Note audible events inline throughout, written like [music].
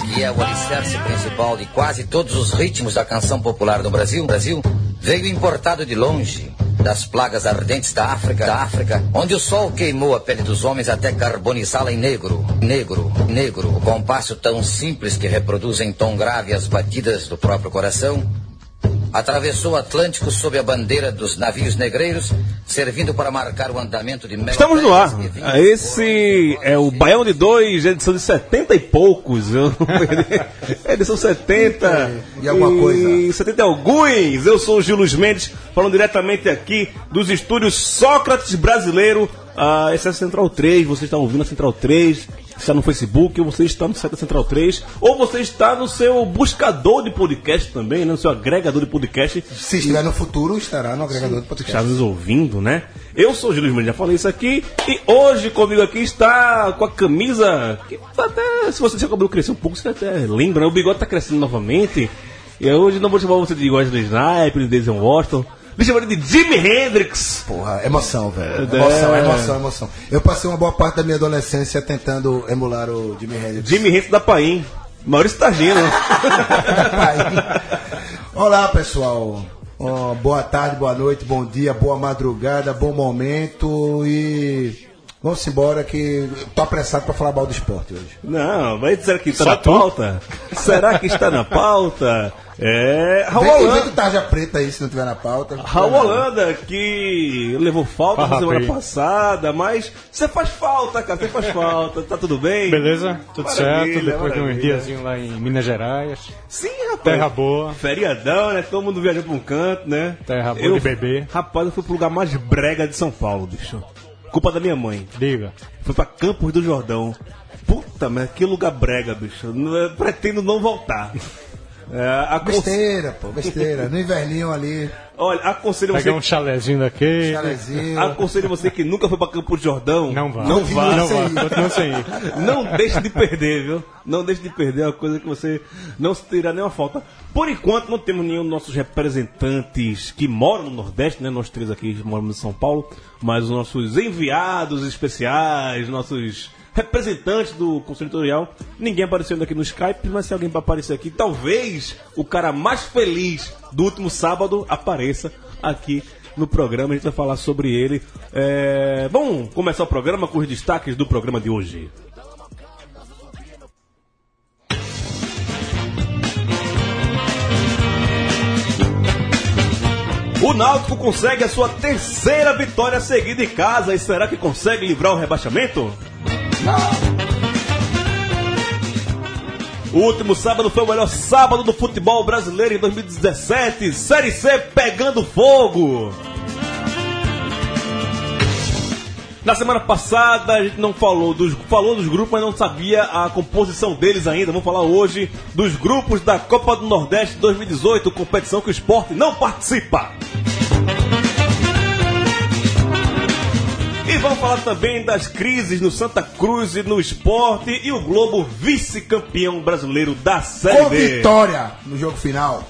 Que é o alicerce principal de quase todos os ritmos da canção popular no Brasil, Brasil veio importado de longe, das plagas ardentes da África, da África, onde o sol queimou a pele dos homens até carbonizá-la em negro, negro, negro, o compasso tão simples que reproduz em tom grave as batidas do próprio coração. Atravessou o Atlântico sob a bandeira dos navios negreiros, servindo para marcar o andamento de Estamos no ar. vinhos Esse é o Baião de Dois, edição de 70 e poucos. Eu não perdi. edição 70. E alguma coisa. 70 e alguns. Eu sou o Gil Luiz Mendes, falando diretamente aqui dos estúdios Sócrates Brasileiro. Ah, esse é a Central 3. Você está ouvindo a Central 3. Está no Facebook, ou você está no site da Central 3, ou você está no seu buscador de podcast também, né? no seu agregador de podcast. Se estiver no futuro, estará no agregador do está podcast. nos ouvindo, né? Eu sou o Júlio Mendes, já falei isso aqui. E hoje comigo aqui está com a camisa que até, se você seu cabelo crescer um pouco, você até lembra, né? O bigode está crescendo novamente. E hoje não vou chamar você de Wesley Sniper, de Denzel Washington. Chamar ele de Jimi Hendrix. Porra, emoção, velho. É. Emoção, emoção, emoção. Eu passei uma boa parte da minha adolescência tentando emular o Jimmy Hendrix. Jimi Hendrix da Paim. Maurício Targino. [laughs] Olá, pessoal. Ó, boa tarde, boa noite, bom dia, boa madrugada, bom momento e vamos embora que tô apressado para falar mal do esporte hoje. Não, vai dizer que está Só na tu? pauta? Será que está na pauta? É. Raul Vem, vem Holanda. do Tarja Preta aí, se não tiver na pauta. Raul Holanda, que levou falta na semana passada, mas você faz falta, cara, você faz falta, tá tudo bem? Beleza? Tudo Maravilha, certo? Depois de uns maravilha. diazinhos lá em Minas Gerais. Sim, rapaz. Terra boa. Feriadão, né? Todo mundo viajando pra um canto, né? Terra boa de bebê. Rapaz, eu fui pro lugar mais brega de São Paulo, bicho. Culpa da minha mãe. Diga. Fui pra Campos do Jordão. Puta, mas que lugar brega, bicho. Pretendo não voltar. [laughs] É, aconse- Besteira, pô, besteira. No inverninho ali, Olha, aconselho você, Pegar um chalezinho daquele. chalezinho. aconselho você que nunca foi pra Campos do Jordão. Não vá. Não vá. Não sem vá. Continua sem ir. Não deixe de perder, viu? Não deixe de perder, é uma coisa que você não se terá nenhuma falta. Por enquanto, não temos nenhum dos nossos representantes que moram no Nordeste, né? Nós três aqui moramos em São Paulo, mas os nossos enviados especiais, nossos representantes do Conselho Editorial, ninguém apareceu ainda aqui no Skype, mas se alguém aparecer aqui, talvez o cara mais feliz do último sábado apareça aqui no programa. A gente vai falar sobre ele. É... Vamos começar o programa com os destaques do programa de hoje. O Náutico consegue a sua terceira vitória seguida em casa e será que consegue livrar o rebaixamento? O último sábado foi o melhor sábado do futebol brasileiro em 2017. Série C pegando fogo. Na semana passada a gente não falou dos, falou dos grupos, mas não sabia a composição deles ainda. Vamos falar hoje dos grupos da Copa do Nordeste 2018, competição que o esporte não participa. E vamos falar também das crises no Santa Cruz e no esporte e o Globo vice-campeão brasileiro da Série Com B. vitória no jogo final.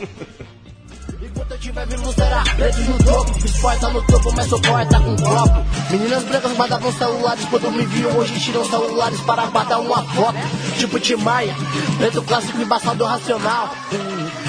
Enquanto eu tiver vivo, será pretos no topo. Esporte tá no topo, mas sou poeta com copo. Meninas brancas guardavam celulares quando me viam. Hoje tiram celulares para guardar uma foto. Tipo Tim Maia, preto clássico embaçado racional.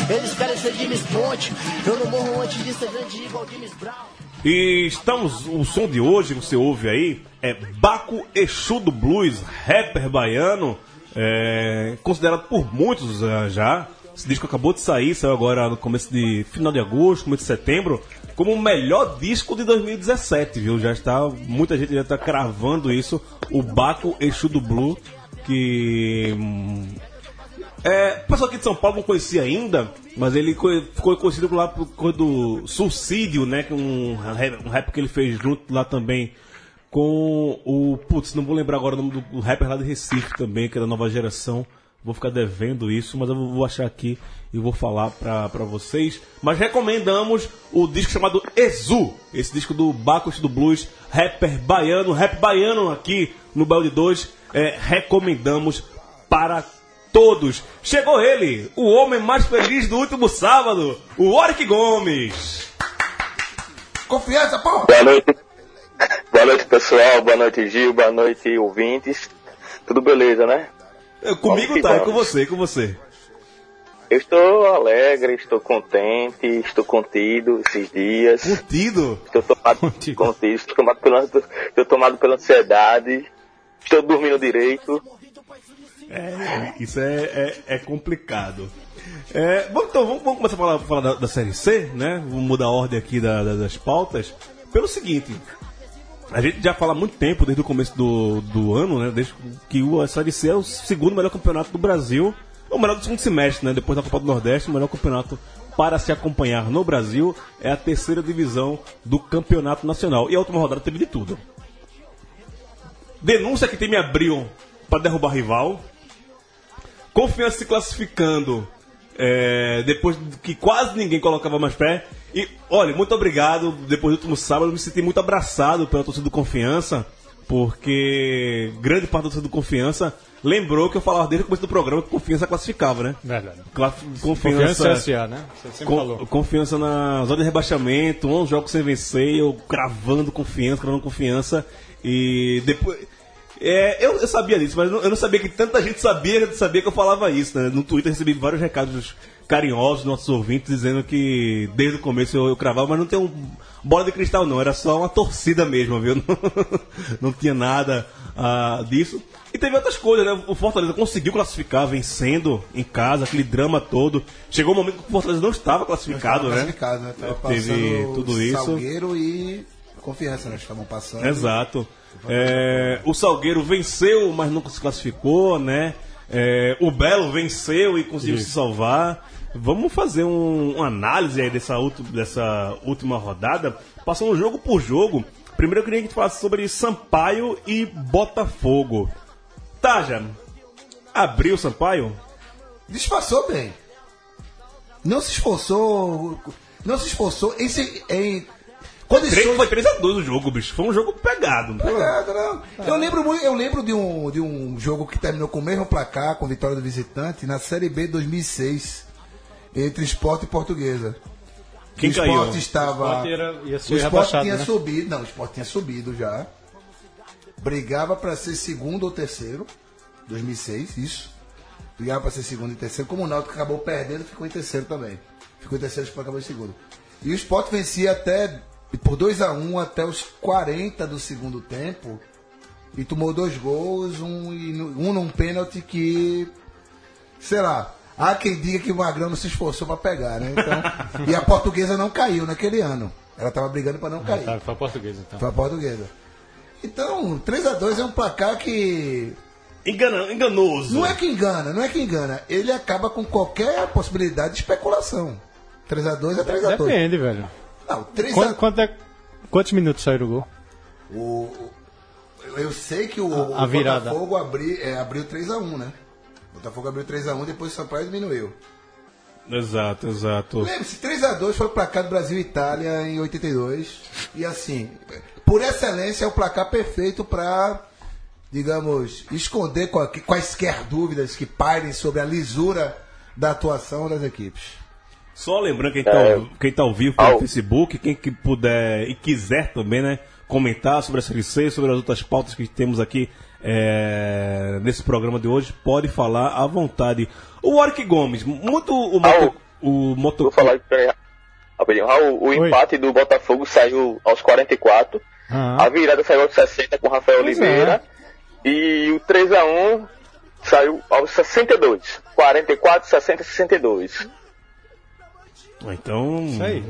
Eles querem ser James Ponte. Eu não morro antes de ser grande igual James Brown. E estamos, o som de hoje, você ouve aí, é Baco Exu do Blues, rapper baiano, é, considerado por muitos eh, já. Esse disco acabou de sair, saiu agora no começo de final de agosto, começo de setembro, como o melhor disco de 2017, viu? Já está, muita gente já está cravando isso, o Baco Exu do Blue, que hum, é, o pessoal aqui de São Paulo não conhecia ainda, mas ele co- ficou conhecido lá por causa do Suicídio, né? Que é um um rap que ele fez junto lá também com o. Putz, não vou lembrar agora o nome do, do rapper lá de Recife também, que é da nova geração. Vou ficar devendo isso, mas eu vou achar aqui e vou falar pra, pra vocês. Mas recomendamos o disco chamado Exu, esse disco do Bacos do Blues, rapper baiano, rap baiano aqui no Belde 2. É, recomendamos para todos. Chegou ele, o homem mais feliz do último sábado, o Oric Gomes. Confiança, porra! Boa noite. Boa noite, pessoal. Boa noite, Gil. Boa noite, ouvintes. Tudo beleza, né? É, Comigo tá, é com você, com você. Eu estou alegre, estou contente, estou contido esses dias. Curtido. Estou tomado, [laughs] Contido. contido, estou tomado pela, estou tomado pela ansiedade. Estou dormindo direito. É, isso é, é, é complicado. É, bom, então, vamos, vamos começar a falar, falar da, da Série C, né? Vamos mudar a ordem aqui da- da- das pautas. Pelo seguinte, a gente já fala há muito tempo, desde o começo do, do ano, né? Desde que a Série C é o segundo melhor campeonato do Brasil. O melhor do segundo semestre, né? Depois da Copa do Nordeste, o melhor campeonato para se acompanhar no Brasil é a terceira divisão do campeonato nacional. E a última rodada teve de tudo. Denúncia que time abriu para derrubar rival. Confiança se classificando é, depois que quase ninguém colocava mais pé. E olha, muito obrigado. Depois do último sábado, eu me senti muito abraçado pela torcida do Confiança, porque grande parte da torcida do Confiança lembrou que eu falava desde o começo do programa que Confiança classificava, né? Verdade. Cla- Confiança Confiança, SA, né? Você sempre falou. confiança na zona de rebaixamento, 11 jogos sem vencer, eu cravando confiança, cravando confiança. E depois. É, eu, eu sabia disso, mas eu não- eu não sabia que tanta gente sabia, sabia que eu falava isso. Né? No Twitter eu recebi vários recados carinhosos dos nossos ouvintes dizendo que desde o começo eu, eu cravava, mas não tem um bola de cristal não, era só uma torcida mesmo, viu? [laughs] Não, não tinha nada ah, disso. E teve outras coisas, né? O Fortaleza conseguiu classificar vencendo em casa, aquele drama todo. Chegou um momento que o Fortaleza não estava classificado, né? Classificado, né? Tava Teve tudo isso. Salgueiro e Confiança, né? Estavam passando. Exato. É, o Salgueiro venceu, mas nunca se classificou, né? É, o Belo venceu e conseguiu se salvar. Vamos fazer um- uma análise aí dessa, dessa última rodada, passando jogo por jogo. Primeiro eu queria que a gente falasse sobre Sampaio e Botafogo. Taja, abriu o Sampaio? Disfarçou bem. Não se esforçou. Não se esforçou em. se- em Três- condições. foi 3x2 o jogo, bicho. Foi um jogo pegado. Pegado, não. Eu lembro, muito- eu lembro de, um, de um jogo que terminou com o mesmo placar, com vitória do visitante, na Série B 2006, entre Esporte e Portuguesa. Quem o caiu? Esporte estava. Esporte era- ia ser o Esporte tinha né? subido. Não, o Esporte tinha subido já. Brigava para ser segundo ou terceiro. 2006, isso. Brigava para ser segundo e terceiro. Como o Náutico acabou perdendo, ficou em terceiro também. Ficou em terceiro, o Esporte acabou em segundo. E o Esporte vencia até por 2 a 1 até os 40 do segundo tempo. E tomou dois gols, um, e um num pênalti que. Sei lá. Há quem diga que o Magrão não se esforçou para pegar, né? Então, [laughs] e a portuguesa não caiu naquele ano. Ela estava brigando para não cair. Tá, foi português então. Foi a portuguesa. Então, 3 a 2 é um placar que. Engana, enganoso. Não é que engana, não é que engana. Ele acaba com qualquer possibilidade de especulação. 3 a 2 é 3 a 2 Depende, velho. Não, 3 Quanto, a quanto é- quantos minutos saiu o gol? o, eu sei que o, A o virada. Botafogo abri, é, abriu 3 a 1 né? O Botafogo abriu 3 a 1 depois o Sampaio diminuiu. Exato, exato. Lembre-se, 3x2 foi o placar do Brasil e Itália em 82. E assim, por excelência é o placar perfeito para, digamos, esconder quaisquer dúvidas que pairem sobre a lisura da atuação das equipes. Só lembrando quem tá, É. tá ao vivo pelo Ao- Facebook, quem que puder e quiser também, né, comentar sobre a Série C, sobre as outras pautas que temos aqui é, nesse programa de hoje, pode falar à vontade. O Warwick Gomes, muito o moto, o moto Vou falar rapidinho. Raul, o Oi. empate do Botafogo saiu aos 44. Aham. A virada saiu aos 60 com Rafael Pois Oliveira. E o 3x1 saiu aos 62. 44, 60, 62. Então. Isso aí.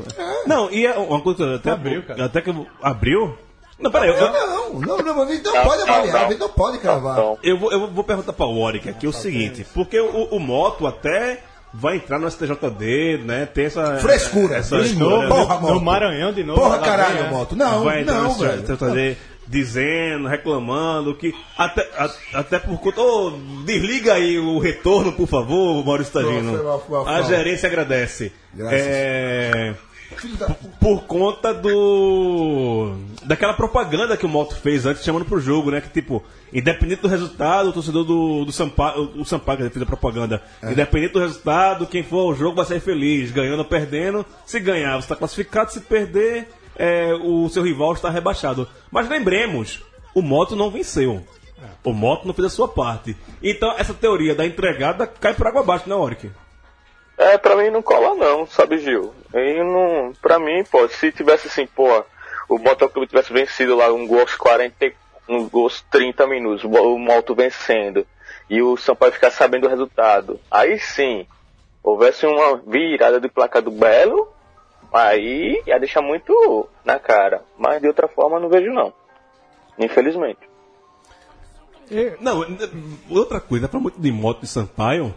Não, e é uma coisa até Abriu, cara. até que abriu. Não, peraí, eu, Não, não, não, a gente não, Não, pode avaliar, não. a gente não pode cravar. Então, Eu vou, eu vou perguntar para o Warwick aqui o seguinte, porque o, o Moto até vai entrar no STJD, né? Tem essa. Frescura. Essa De novo, né? Porra, no Moto. Maranhão de novo. Porra, caralho, vem, é. moto. Não, vai não, no velho. STJD. Dizendo, reclamando que até, a- até por conta. Ô, desliga aí o retorno, por favor, Maurício Tagino. foi A gerência agradece. Graças. É, por conta do. daquela propaganda que o Moto fez antes, chamando pro jogo, né? Que tipo, independente do resultado, o torcedor do, do Sampaio, o Sampaio que fez a propaganda, É. independente do resultado, quem for ao jogo vai sair feliz, ganhando ou perdendo. Se ganhar, você está classificado, se perder, é, o seu rival está rebaixado. Mas lembremos, o Moto não venceu. O Moto não fez a sua parte. Então, essa teoria da entregada cai por água abaixo, né, Oric? É, pra mim não cola não, sabe, Gil? E não, pra mim, pô, se tivesse assim, pô, o Motoclube tivesse vencido lá um gol aos 40, e- um gol aos 30 minutos, o Mo- o Moto vencendo, e o Sampaio ficar sabendo do resultado, aí sim, houvesse uma virada de placa do Belo, aí ia deixar muito na cara. Mas de outra forma não vejo não. Infelizmente. Não, n- outra coisa, pra muito de moto de Sampaio,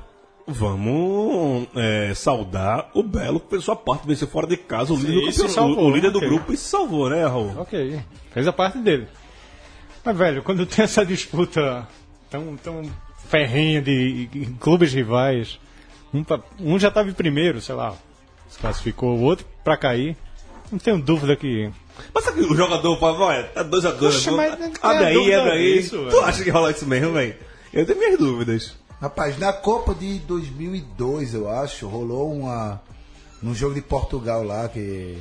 vamos é, saudar o Belo que fez sua parte, venceu fora de casa, o líder, do, Sim, campeonato, salvou, o líder do ok. grupo e se salvou, né, Raul? Ok, fez a parte dele. Mas, velho, quando tem essa disputa tão, tão ferrenha de clubes rivais, um, um já estava em primeiro, sei lá, se classificou, o outro pra cair, não tenho dúvida que. Mas sabe que o jogador fala, olha, tá 2x2, Poxa, mas não abre aí, abre aí. tu velho. acha que rola isso mesmo, velho? Eu tenho minhas dúvidas. Rapaz, na Copa de 2002, eu acho, rolou uma. Num jogo de Portugal lá, que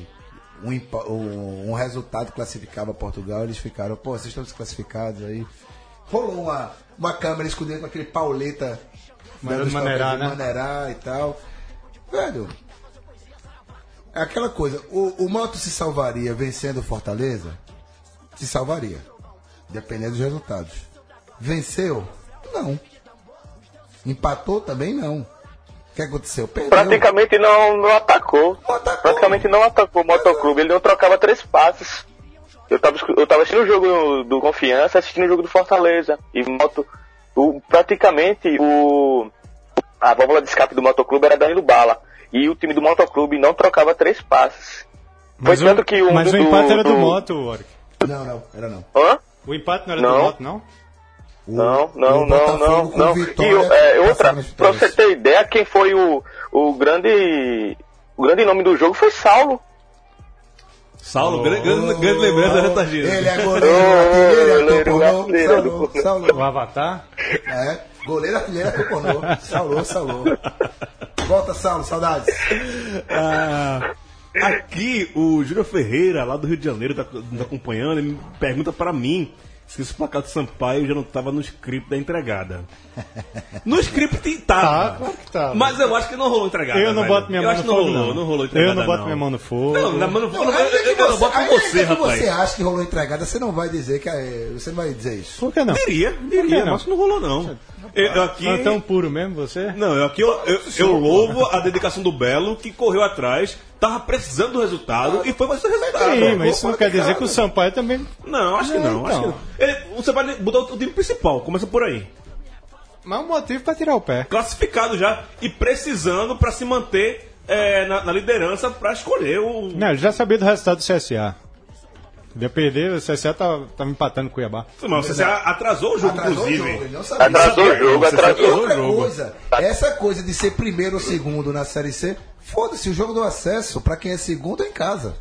um, um, um resultado classificava Portugal, eles ficaram, pô, vocês estão desclassificados aí. Rolou uma, uma câmera escondida com aquele pauleta de né? maneirar e tal. Velho, é aquela coisa, o, o Moto se salvaria vencendo o Fortaleza? Se salvaria. Dependendo dos resultados. Venceu? Não. Empatou também não. O que aconteceu? Perdeu. Praticamente não, não atacou. Atacou. Praticamente não atacou o Motoclube. Ele não trocava três passes. Eu tava, eu tava assistindo o jogo do Confiança, assistindo o jogo do Fortaleza. E Moto, o, praticamente o, a válvula de escape do Motoclube era Danilo Bala. E o time do Motoclube não trocava três passes. Foi Mas, tanto o, que um mas do, o empate era do do- Moto, Oric. Não, não, era não. Hã? O empate não era Não. do Moto, não? O- Não, não, o não, não, não. Vitória e é, outra, pra você ter ideia, quem foi o, o grande o grande nome do jogo foi Saulo. Saulo, grande, grande, grande lembrança da Retagina. Ele é goleiro, Ô, artilheiro, goleiro, Copornô, artilheiro, Saulo, goleiro. Saulo. O Avatar? É, goleiro, artilheiro, Copornô. Saulo, Saulo. Volta, Saulo, saudades. Ah, aqui, o Júlio Ferreira, lá do Rio de Janeiro, tá nos acompanhando, ele pergunta pra mim se esse placar do Sampaio já não tava no script da entregada. [laughs] No script Tá, tava. claro que tá. Mas eu acho que não rolou entregada. Eu não velho. boto minha eu mão acho no que não fogo, rolou, não. não rolou entregada. Eu não boto não. minha mão no fogo. Não, na mão no fogo, Não, eu, eu, que eu não você, boto com você, que rapaz. você acha que rolou entregada, você não vai dizer que é, você não vai dizer isso. Por que não? Diria, diria, que não? mas não rolou não. Eu, eu aqui... Não é tão puro mesmo você? Não, eu aqui eu, eu, eu louvo a dedicação do Belo, que correu atrás, tava precisando do resultado e foi mais o resultado. Sim, mas isso não quer dizer que o Sampaio também. Não, acho que não. Não, Acho que então. não. Ele, você vai mudar o time principal, começa por aí. Mas um motivo pra tirar o pé. Classificado já e precisando pra se manter é, na, na liderança pra escolher o. Não, ele já sabia do resultado do CSA. Ia perder, o CSA tava, tava empatando com o Cuiabá. Mas você atrasou o jogo, Atrasou o inclusive. jogo, ele não sabia. Atrasou o jogo, atrasou. Atrasou o outra jogo. coisa, essa coisa de ser primeiro ou segundo na Série C, foda-se, o jogo do acesso, pra quem é segundo é em casa.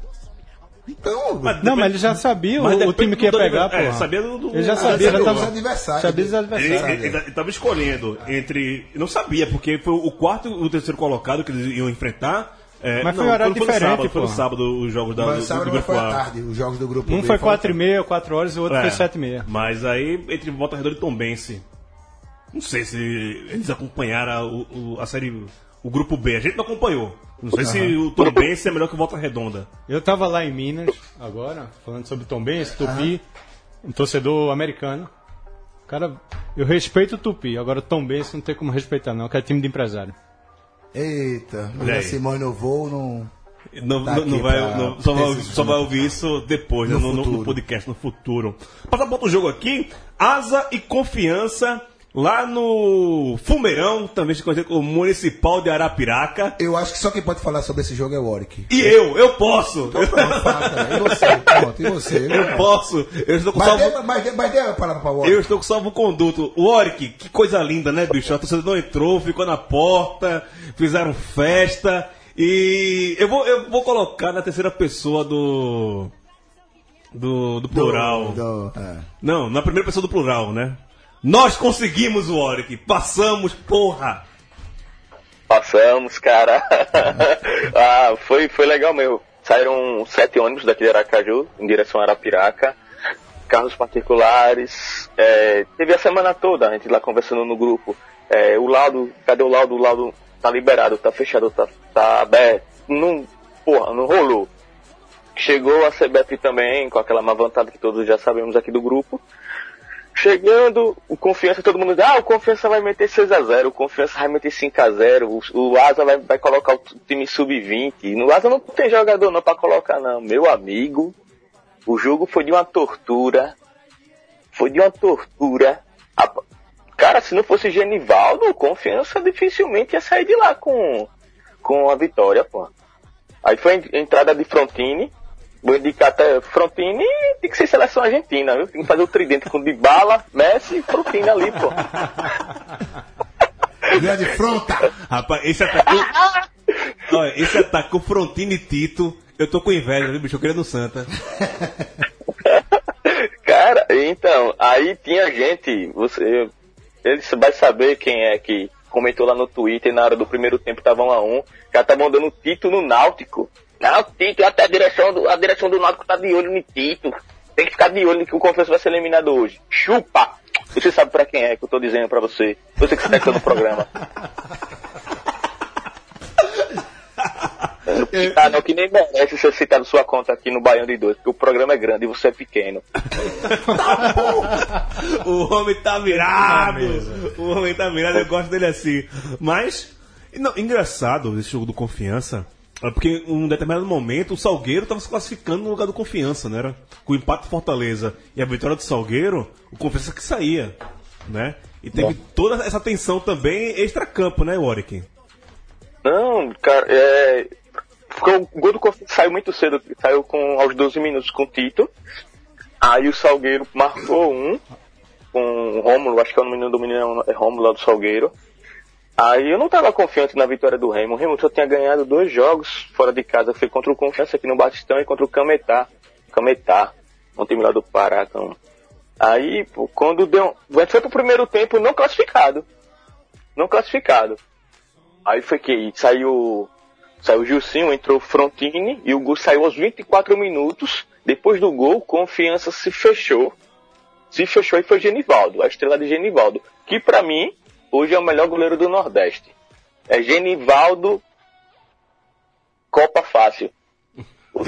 Então, Não, mas ele já sabia o, Mas o time que ia pegar, pô. é, sabia do- do- Ele já sabia, sabia já dos tava. adversários. Sabia dos Ele, adversários. ele, ele tava escolhendo entre. Não sabia, porque foi o quarto e o terceiro colocado que eles iam enfrentar. É, Mas foi não, um horário no diferente, sábado, Foi no sábado os jogos da, mas do, sábado do não grupo foi à A. tarde, os jogos do grupo Um B foi foram- 4 e meia, 4 horas, e o outro É, foi 7 e meia. Mas aí, entre Volta Redonda e Tombense. Não sei se eles acompanharam o, o- a série. O grupo B. A gente não acompanhou. Não sei se o Tombense é melhor que o Volta Redonda. Eu tava lá em Minas, agora, falando sobre Tom Benz, Tupi, um torcedor americano. Cara, eu respeito o Tupi, agora o Tom Benz não tem como respeitar não, que é time de empresário. Eita, o. Simone no voo não. Não, Tá não- não vai, não- só, vai, só vai ouvir isso depois, No né, no, no- podcast, no futuro. Passar para outro jogo aqui. Asa e Confiança lá no Fumeirão, também se conhece como Municipal de Arapiraca. Eu acho que só quem pode falar sobre esse jogo é o Oric. E eu, eu posso! Pronto, fala, cara. E você? Pronto, e você? Eu posso! Eu estou com Mas salvo, dê, mas dê, mas dê a palavra pra Oric. eu estou com salvo conduto. O Oric, que coisa linda, né, bicho? A torcida não entrou, ficou na porta, fizeram festa. E eu vou, eu vou colocar na terceira pessoa do. Do, do plural. Do- é. Não, na primeira pessoa do plural, né? Nós conseguimos o Oric, passamos, porra! Passamos, cara. [laughs] ah, foi, foi legal mesmo. Saíram sete ônibus daqui de Aracaju, em direção a Arapiraca. Carros particulares. É, teve a semana toda, a gente lá conversando no grupo. É, o laudo, cadê o laudo? O laudo tá liberado, tá fechado, tá, tá aberto. Não, porra, não rolou. Chegou a CBF também, com aquela má vontade que todos já sabemos aqui do grupo. Chegando, o Confiança, todo mundo diz, ah, o Confiança vai meter 6x0, o Confiança vai meter 5x0, o, o Asa vai, vai colocar o time sub-20. No Asa não tem jogador não pra colocar não. Meu amigo, o jogo foi de uma tortura. Foi de uma tortura. A- cara, se não fosse Genivaldo, o Confiança dificilmente ia sair de lá com, com a vitória, pô. Aí foi a entrada de Frontini. Vou indicar até Frontini tem que ser seleção argentina, viu? Tem que fazer o tridente com Dybala, Messi e Frontini ali, pô. [laughs] Grande fronta! Rapaz, esse ataque. Olha, esse ataque com Frontini e Tito, eu tô com inveja, viu, bicho? Eu queria no Santa. [laughs] Cara, então, aí tinha gente, você, ele vai saber quem é que comentou lá no Twitter na hora do primeiro tempo tava 1 a 1 já estavam dando Tito no Náutico. Não, Tito, até a direção do, a direção do Náutico tá de olho no Tito. Tem que ficar de olho que o Confiança vai ser eliminado hoje. Chupa! Você sabe pra quem é que eu tô dizendo pra você. Você que está aqui no programa. [laughs] Ah, não, que nem merece ser citado sua conta aqui no Baião de Dois, porque o programa é grande e você é pequeno. [laughs] O homem tá virado! O homem tá virado, eu gosto dele assim. Mas, não, engraçado esse jogo do Confiança. É Porque em um determinado momento o Salgueiro tava se classificando no lugar do Confiança, né? Era? Com o empate do Fortaleza e a vitória do Salgueiro, o Confiança que saía, né? E teve toda essa tensão também extra-campo, né, Warwick? Não, cara, é. Ficou, o gol do Confiança saiu muito cedo, saiu com, aos 12 minutos com o Tito. Aí o Salgueiro marcou um com o Rômulo, acho que é o menino do menino é Rômulo lá do Salgueiro. Aí eu não tava confiante na vitória do Remo. O Remo só tinha ganhado dois jogos fora de casa. Foi contra o Confiança aqui no Batistão e contra o Cametá. Cametá, um time lá do Pará. Então. Aí, pô, quando deu. Foi pro primeiro tempo não classificado. Não classificado. Aí foi que saiu. Saiu o Gilcinho, entrou o Frontini e o gol saiu aos 24 minutos. Depois do gol, confiança se fechou. Se fechou e foi Genivaldo, a estrela de Genivaldo. Que pra mim, hoje é o melhor goleiro do Nordeste. É Genivaldo Copa Fácil. [laughs]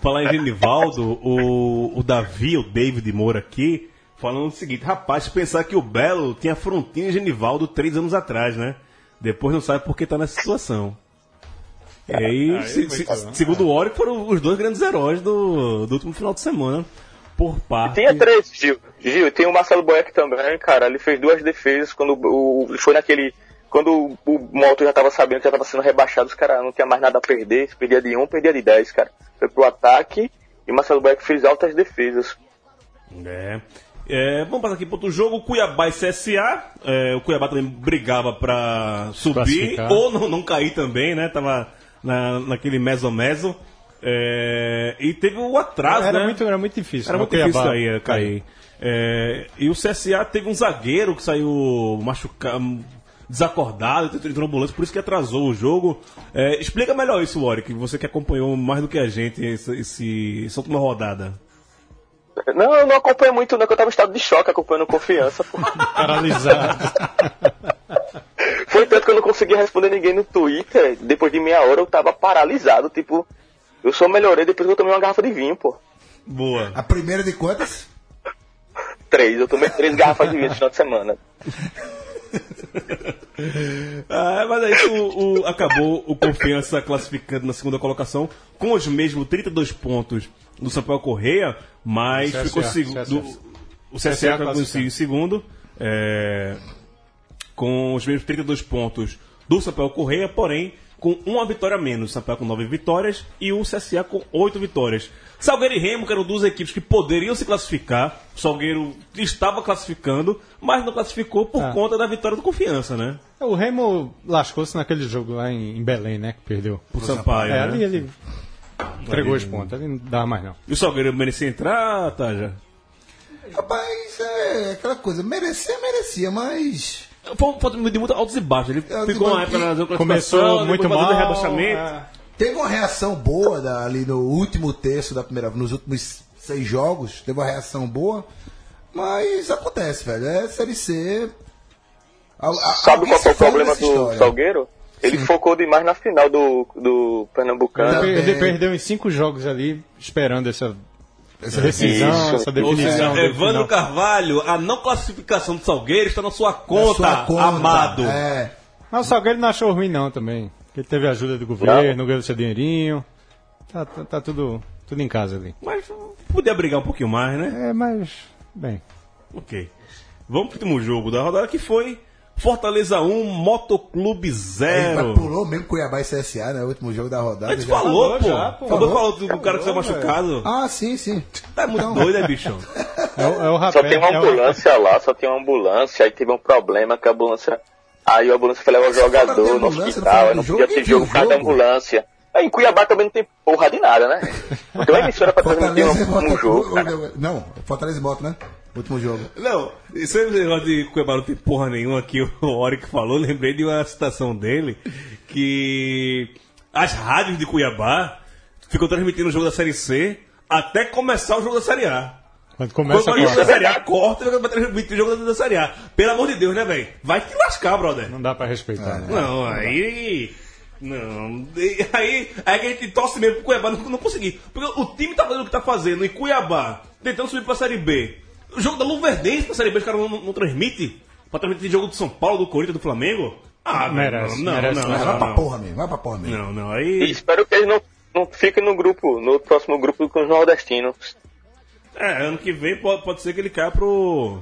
Falar em Genivaldo, o, o Davi, o David Moura aqui, falando o seguinte, rapaz, pensar que o Belo tinha frontinha Genivaldo três anos atrás, né? Depois não sabe por que tá nessa situação. E aí, se- se- segundo o Ori, foram os dois grandes heróis do, do último final de semana. Por parte. Tinha três, Gil. Gil, tem o Marcelo Boeck também, cara. Ele fez duas defesas quando o. Foi naquele. Quando o, o Moto já tava sabendo que já tava sendo rebaixado, os caras não tinha mais nada a perder. Se perdia de um, perdia de dez, cara. Foi pro ataque e o Marcelo Boeck fez altas defesas. É. É, vamos passar aqui para outro jogo, Cuiabá e CSA. É, o Cuiabá também brigava para subir ou não, não cair também, né? Tava na, naquele meso-meso. É, e teve o atraso, Era né? muito, era muito difícil. Era né? muito difícil Cuiabá cair. É, e o CSA teve um zagueiro que saiu machucado, desacordado, entrou ambulância, por isso que atrasou o jogo. É, explica melhor isso, Warwick, você que acompanhou mais do que a gente esse, esse, essa última rodada. Não, eu não acompanho muito, não, que eu tava em estado de choque acompanhando confiança. pô. [laughs] Paralisado. Foi tanto que eu não conseguia responder ninguém no Twitter. Depois de meia hora eu tava paralisado, tipo. Eu só melhorei depois que eu tomei uma garrafa de vinho, pô. Boa. A primeira de quantas? Três, eu tomei três garrafas de vinho esse final de semana. [laughs] Ah, mas aí o, o- acabou o Confiança classificando na segunda colocação com os mesmos 32 pontos do Sampaio Correia, mas CSA, ficou segundo. O CSA ficou em segundo. é, com os mesmos 32 pontos do Sampaio Correia, porém com uma vitória a menos. O Sampaio com 9 vitórias e o CSA com 8 vitórias. Salgueiro e Remo, que eram duas equipes que poderiam se classificar. O Salgueiro estava classificando, mas não classificou por Ah. conta da vitória do Confiança, né? O Remo lascou-se naquele jogo lá em, Belém, né? Que perdeu. Por Sampaio, É, né? ali ele entregou os pontos. Ali não dá mais não. E o Salgueiro merecia entrar, Taja? Rapaz, é aquela coisa, merecia, merecia, mas. Foi um ponto de muito altos e baixos. Ele Altos ficou uma baixos. época na zona de Começou classificação, muito mal. rebaixamento. é. Teve uma reação boa da- ali no último terço da primeira. Nos últimos seis jogos, teve uma reação boa. Mas acontece, velho. É Série C. A- a- Sabe qual se foi o problema do história. Salgueiro? Ele focou demais na final do, do Pernambucano. Ele perdeu em cinco jogos ali, esperando essa decisão, Isso. essa Ou definição. seja, Evandro. Carvalho, a não classificação do Salgueiro está na sua conta, Na sua conta, amado. É. Mas o Salgueiro não achou ruim não também. Ele teve ajuda do governo, ganhou seu dinheirinho. Tá, tá, tá tudo, tudo em casa ali. Mas podia brigar um pouquinho mais, né? É, mas... Bem, Ok. Vamos pro último jogo da rodada que foi Fortaleza 1, Motoclube Aí, 0. mas pulou mesmo Cuiabá e CSA, né? O último jogo da rodada. A gente já. falou, pô. já, pô. Falou, falou do cara que saiu Falou, machucado. Ah, sim, sim. Tá muito doido, né, bichão? [laughs] é, o- é o Só rapé. tem uma é o- ambulância lá, só tem uma ambulância, aí teve um problema que a ambulância. Aí a ambulância foi levar o jogador no não hospital, não do podia jogo, ter jogo por causa da ambulância. Aí em Cuiabá também não tem porra de nada, né? Não tem uma emissora pra transmitir um, um jogo, cara. Não, Fortaleza e Moto, né? Último jogo. Não, esse negócio de Cuiabá não tem porra nenhuma que o [laughs] Oric falou, lembrei de uma citação dele, que as rádios de Cuiabá ficam transmitindo o jogo da Série C até começar o jogo da Série A. Quando Quando começa o a jogo da Série A corta, vai transmitir o jogo da Série A. Pelo amor de Deus, né, velho? Vai te lascar, brother. não dá pra respeitar, né? Não, aí. Não. e Aí, aí que a gente torce mesmo pro Cuiabá não, não conseguir. Porque o time tá fazendo o que tá fazendo em Cuiabá, tentando subir pra Série B. O jogo da Luverdense pra Série B, os caras não, não, não transmitem. Pra transmitir jogo do São Paulo, do Corinthians, do Flamengo. Ah, Merece, não, merece, não, mas não, Vai pra não, porra mesmo, vai pra porra mesmo. não, não, E aí. espero que eles não, não fiquem no grupo, no próximo grupo com os nordestinos. É, ano que vem pode, pode ser que ele caia pro.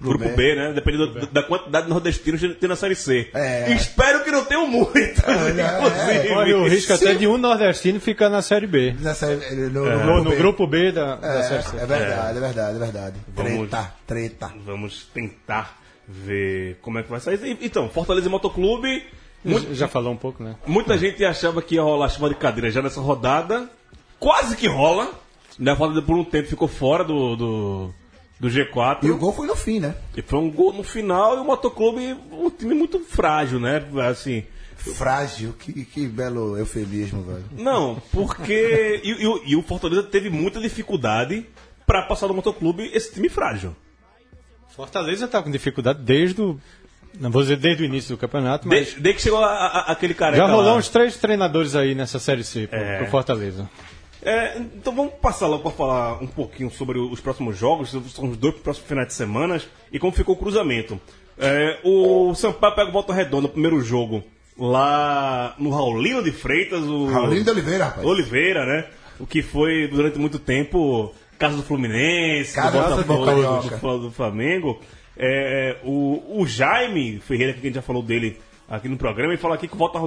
Grupo B. B, né? Dependendo da- da quantidade de nordestinos que tem na Série C. É. Espero que não tenham muito, inclusive. Corre o risco Sim. até de um nordestino ficar na Série B. Na série, no, No, no, no B. grupo B da, da Série C. É, é verdade, é verdade, é verdade. Vamos- Treta, treta. Vamos tentar ver como é que vai sair. Então, Fortaleza e Motoclube. mu- Já falou um pouco, né? Muita gente achava que ia rolar chuva de cadeira já nessa rodada. Quase que rola. Né, Fortaleza por um tempo ficou fora do, do, do G4. E o gol foi no fim, né? E foi um gol no final e o Motoclube, um time muito frágil, né? Assim. Frágil, que, que belo eufemismo, velho. Não, porque. [laughs] e, e o- e o Fortaleza teve muita dificuldade pra passar do Motoclube esse time frágil. Fortaleza tá com dificuldade desde o. Não vou dizer desde o início do campeonato, mas. Desde, desde que chegou a- a- aquele careca. Já rolou lá. uns três treinadores aí nessa Série C pro, É. pro Fortaleza. É, então vamos passar logo para falar um pouquinho sobre os próximos jogos, são os dois próximos finais de semana e como ficou o cruzamento. É, o Sampaio pega o Volta Redonda no primeiro jogo lá no Raulino de Freitas, o Raulino de Oliveira, rapaz. Oliveira, né? O que foi durante muito tempo casa do Fluminense, Casa do do Botafogo, Carioca. do, do Flamengo. É, o, o Jaime Ferreira, que a gente já falou dele aqui no programa, ele fala aqui que o Volta,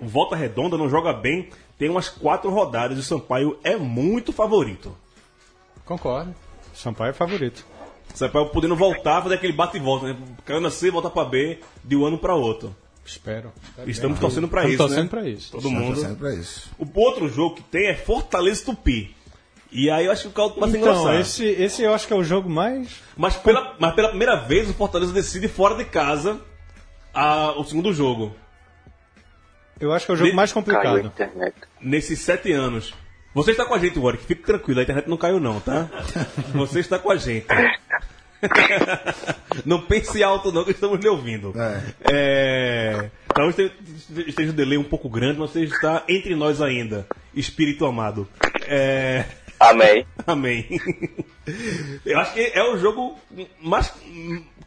Volta Redonda não joga bem, tem umas quatro rodadas e o Sampaio é muito favorito. Concordo. Sampaio é favorito. O Sampaio podendo voltar, fazer aquele bate e volta, né? Caiu na C, volta pra B, de um ano pra outro. Espero. Estamos torcendo pra Estamos isso, torcendo né? pra isso. Todo Tá mundo. torcendo pra isso. O outro jogo que tem é Fortaleza e Tupi. E aí eu acho que o caldo a Então, esse, esse eu acho que é o jogo mais. Mas pela, mas pela primeira vez o Fortaleza decide fora de casa a- o segundo jogo. Eu acho que é o jogo De- mais Caiu a complicado. internet. Nesses sete anos. Você está com a gente, Warwick. Fique tranquilo, a internet não caiu não, tá? [laughs] Você está com a gente. [laughs] não pense alto não, que estamos lhe ouvindo. É. É... Talvez esteja- esteja um delay um pouco grande, mas você está entre nós ainda. Espírito amado. É... Amém. [laughs] Amém. Eu acho que é o jogo mais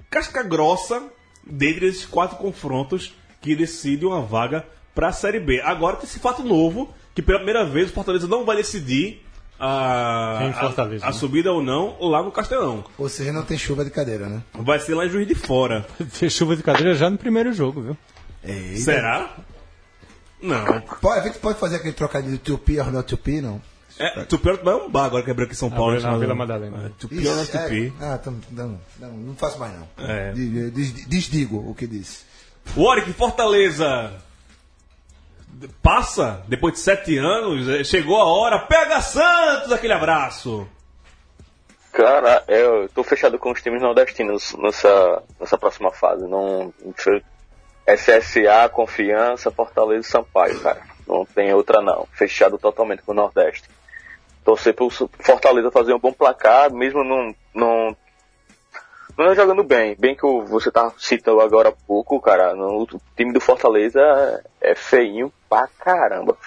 casca grossa dentre esses quatro confrontos que decide uma vaga para a Série B. Agora tem esse fato novo, que pela primeira vez o Fortaleza não vai decidir a, Fortaleza, a, a né? subida ou não lá no Castelão. Ou seja, não tem chuva de cadeira, né? Vai ser lá em Juiz de Fora. [laughs] Tem chuva de cadeira já no primeiro jogo, viu? Eita. Será? Não. Pode, a gente pode fazer aquele trocadilho de Tupi not Tupi, não? É, Tupi é um bar agora que abriu aqui em São Paulo. Na chamado- Vila Madalena. É, Tupi é. Tupi. Ah, não, não, não faço mais não. É. Des- des- Desdigo o que disse. Warwick Fortaleza passa, depois de sete anos, chegou a hora, pega Santos, aquele abraço. Cara, eu tô fechado com os times nordestinos nessa, nessa próxima fase. Não, SSA, Confiança, Fortaleza e Sampaio, cara. Não tem outra não. Fechado totalmente com o Nordeste. Torcer pro Fortaleza fazer um bom placar, mesmo não, não, não jogando bem. Bem que o- você tá citando agora há pouco, cara. no- o time do Fortaleza é feinho pra caramba.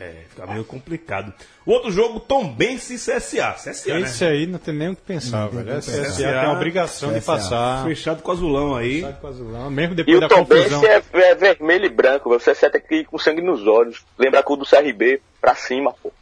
É, fica meio complicado. O outro jogo, Tombense e CSA. CSA, Esse né? aí não tem nem o que pensar, velho. o Esse que CSA pensar. tem a obrigação de CSA. passar. Fechado com o azulão aí. Fechado com o azulão, Mesmo E depois o da Tombense confusão. é, é vermelho e branco, você tem que ir com sangue nos olhos. Lembra com o do CRB pra cima, pô.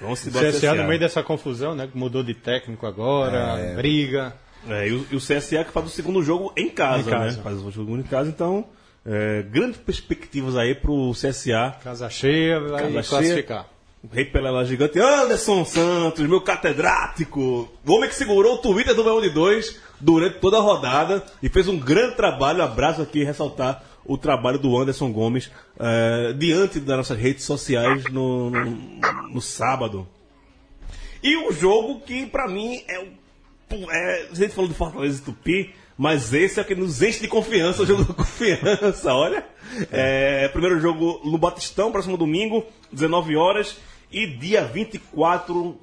Vamos se O CSA no meio dessa confusão, né? Mudou de técnico agora, briga. É, e, o, e o CSA que faz o segundo jogo em casa, Em casa. né? Faz o segundo em casa, então. é, grandes perspectivas aí pro CSA. Casa cheia, vai Casa classificar. O Rei Pelela Gigante, Anderson Santos, meu catedrático, o homem que segurou o Twitter do Leão de 2 durante toda a rodada e fez um grande trabalho. Abraço aqui ressaltar o trabalho do Anderson Gomes eh, diante das nossas redes sociais no, no, no sábado. E o jogo que pra mim é É, a gente falou do Fortaleza e Tupi, mas esse é o que nos enche de confiança, [laughs] o jogo da confiança, olha. É, primeiro jogo no Batistão, próximo domingo, 19 horas. E dia 24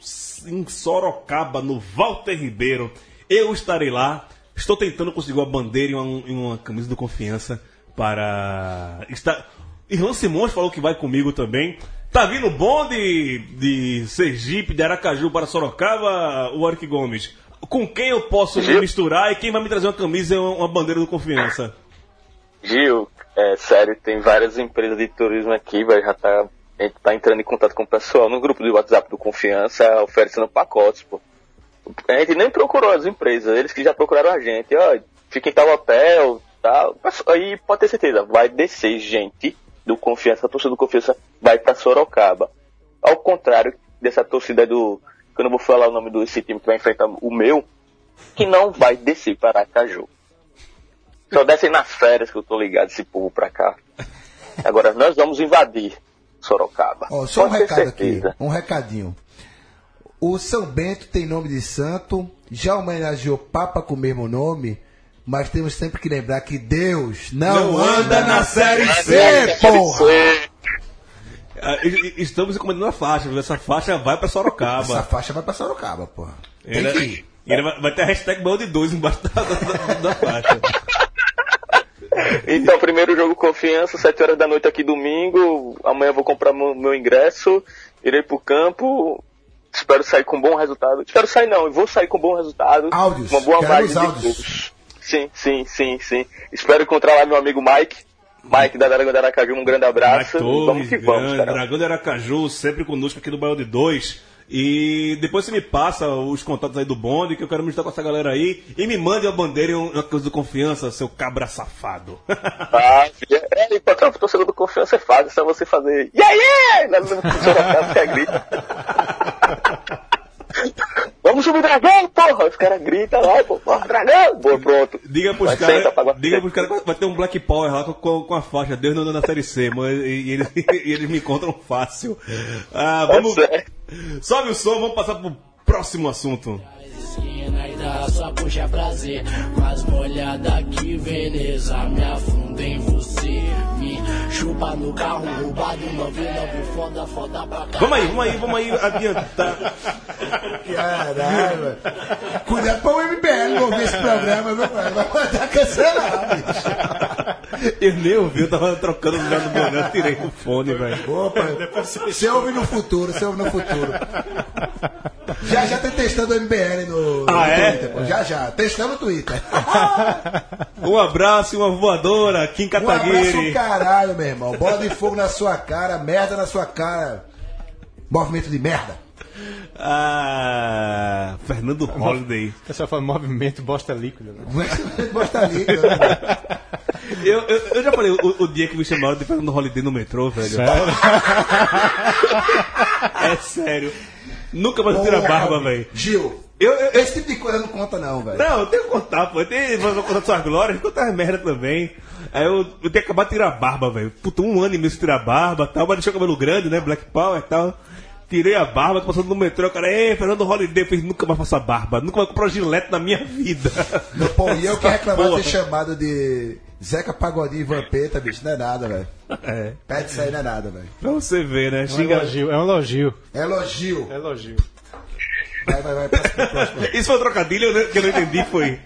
em Sorocaba, no Walter Ribeiro. Eu estarei lá. Estou tentando conseguir uma bandeira e uma, e uma camisa do confiança para. Estar... Irlão Simões falou que vai comigo também. Tá vindo bonde de Sergipe, de Aracaju para Sorocaba, o Warwick Gomes. Com quem eu posso me misturar e quem vai me trazer uma camisa e uma uma bandeira do confiança? Gil, é sério, tem várias empresas de turismo aqui, vai já tá, a gente tá entrando em contato com o pessoal no grupo do WhatsApp do Confiança, oferecendo pacotes, pô. A gente nem procurou as empresas, eles que já procuraram a gente, ó, fica em tal hotel, Mas Aí pode ter certeza, vai descer gente do Confiança, a torcida do Confiança vai pra Sorocaba. Ao contrário dessa torcida do, que eu não vou falar o nome desse time que vai enfrentar o meu, que não vai descer para Aracaju. Só descem nas férias que eu tô ligado esse povo pra cá. Agora nós vamos invadir Sorocaba. Ó, só um Pode ter recado certeza. aqui, um recadinho. O São Bento tem nome de santo, já homenageou Papa com o mesmo nome, mas temos sempre que lembrar que Deus não, anda na Série C, porra! Ah, Estamos encomendando a faixa, viu? essa faixa vai para Essa Sorocaba. faixa vai pra Sorocaba, porra. E ainda, e ainda vai, vai ter a hashtag Bão de 2 embaixo da, da- da faixa. Então, primeiro jogo confiança, 7 horas da noite aqui domingo. Amanhã vou comprar meu, meu ingresso, irei pro campo. Espero sair com bom resultado. Espero sair não, eu vou sair com bom resultado. Áudios, Uma boa quero margem de áudios. Sim, sim, sim, sim. Espero encontrar lá meu amigo Mike. Mike da Dragão da Aracaju, um grande abraço. Torres, vamos que vamos, grande, cara. Dragão de Aracaju, sempre conosco aqui do Bairro de 2. E depois você me passa os contatos aí do bonde, que eu quero me estar com essa galera aí. E me mande uma bandeira e uma coisa de confiança, seu cabra safado. Ah, é, encontrar o torcedor do confiança é fácil, é só você fazer. Yeah, yeah! Na Sorocaba, você grita. Vamos subir dragão, porra! Os caras gritam lá, pô, porra, dragão! Boa, pronto. Diga pros caras diga pros caras que vai ter um Black Power lá com, com, a faixa Deus não anda na série C, mas, e, e eles, [laughs] e eles me encontram fácil. Ah, vamos. Certo. Sobe o som, vamos passar pro próximo assunto. e só puxa prazer Com as molhadas que Veneza Me afunda em você Me chupa no carro roubado Não vi, não vi, foda, foda pra cá Vamos aí, vamos aí, vamos aí adiantar. Caralho, velho. Cuidado pra o MBL não ouvir esse programa, viu, velho? Vai mandar cancelar, bicho. Eu nem ouvi, eu tava trocando o lugar do boné, eu tirei o fone, velho. Opa, você ouve no futuro, você ouve no futuro. Já já tá testando o MBL no, no Ah, é? Twitter, pô. Já já, testando o Twitter. Um abraço e uma voadora, Kim Um abraço caralho, meu irmão. Bola de fogo na sua cara, merda na sua cara. Movimento de merda. Ah, Fernando Holiday. O [laughs] pessoal fala movimento bosta líquida. Né? [laughs] Bosta ali, né? Eu, eu, eu já falei o, o dia que me chamaram de Fernando Holiday no metrô, velho. Sério? [laughs] É sério. Nunca mais tira a barba, velho. Gil, Eu, eu, esse tipo de coisa não conta não, velho. não, eu tenho que contar, pô. Eu tenho que contar suas glórias, contar as merda também. Aí eu, eu tenho que acabar de tirar a barba, velho. Puta, um ano e meio sem tirar a barba tal, mas deixou o cabelo grande, né? Black Power e tal. Tirei a barba, tô passando no metrô, o cara, ei, Fernando Holiday, eu fiz, nunca mais passar barba, nunca mais comprar gilete na minha vida. Meu pô, e eu que reclamar Porra. ter chamado de Zeca Pagodinho e Vampeta, bicho, não é nada, velho. É, Pede isso aí, não é nada, velho. pra você ver, né? É um Xinga... elogio, é um elogio. Elogio. É elogio. Vai, vai, vai, passa pro próximo. [laughs] Isso foi um trocadilho que eu não entendi, foi.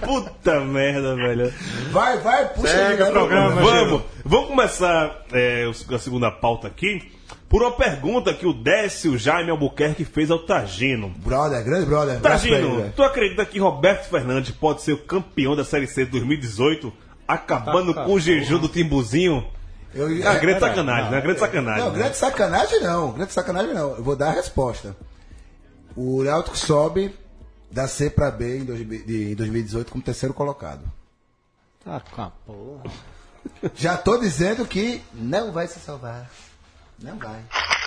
Puta merda, velho. Vai, vai, puxa Segue aí, o programa? Vamos, vamos começar é, a segunda pauta aqui por uma pergunta que o Décio Jaime Albuquerque fez ao Tagino. Brother, grande brother. Tagino, tu acredita que Roberto Fernandes pode ser o campeão da Série C de 2018, acabando Tá, tá, com o jejum do Timbuzinho? Eu, É grande é, sacanagem, né? Grande sacanagem. Não, né? grande sacanagem não. Grande sacanagem não. Eu vou dar a resposta. O Náutico sobe da C pra B em, 2000 de- em 2018 como terceiro colocado. Tá com a porra. [laughs] Já tô dizendo que não vai se salvar. Não vai.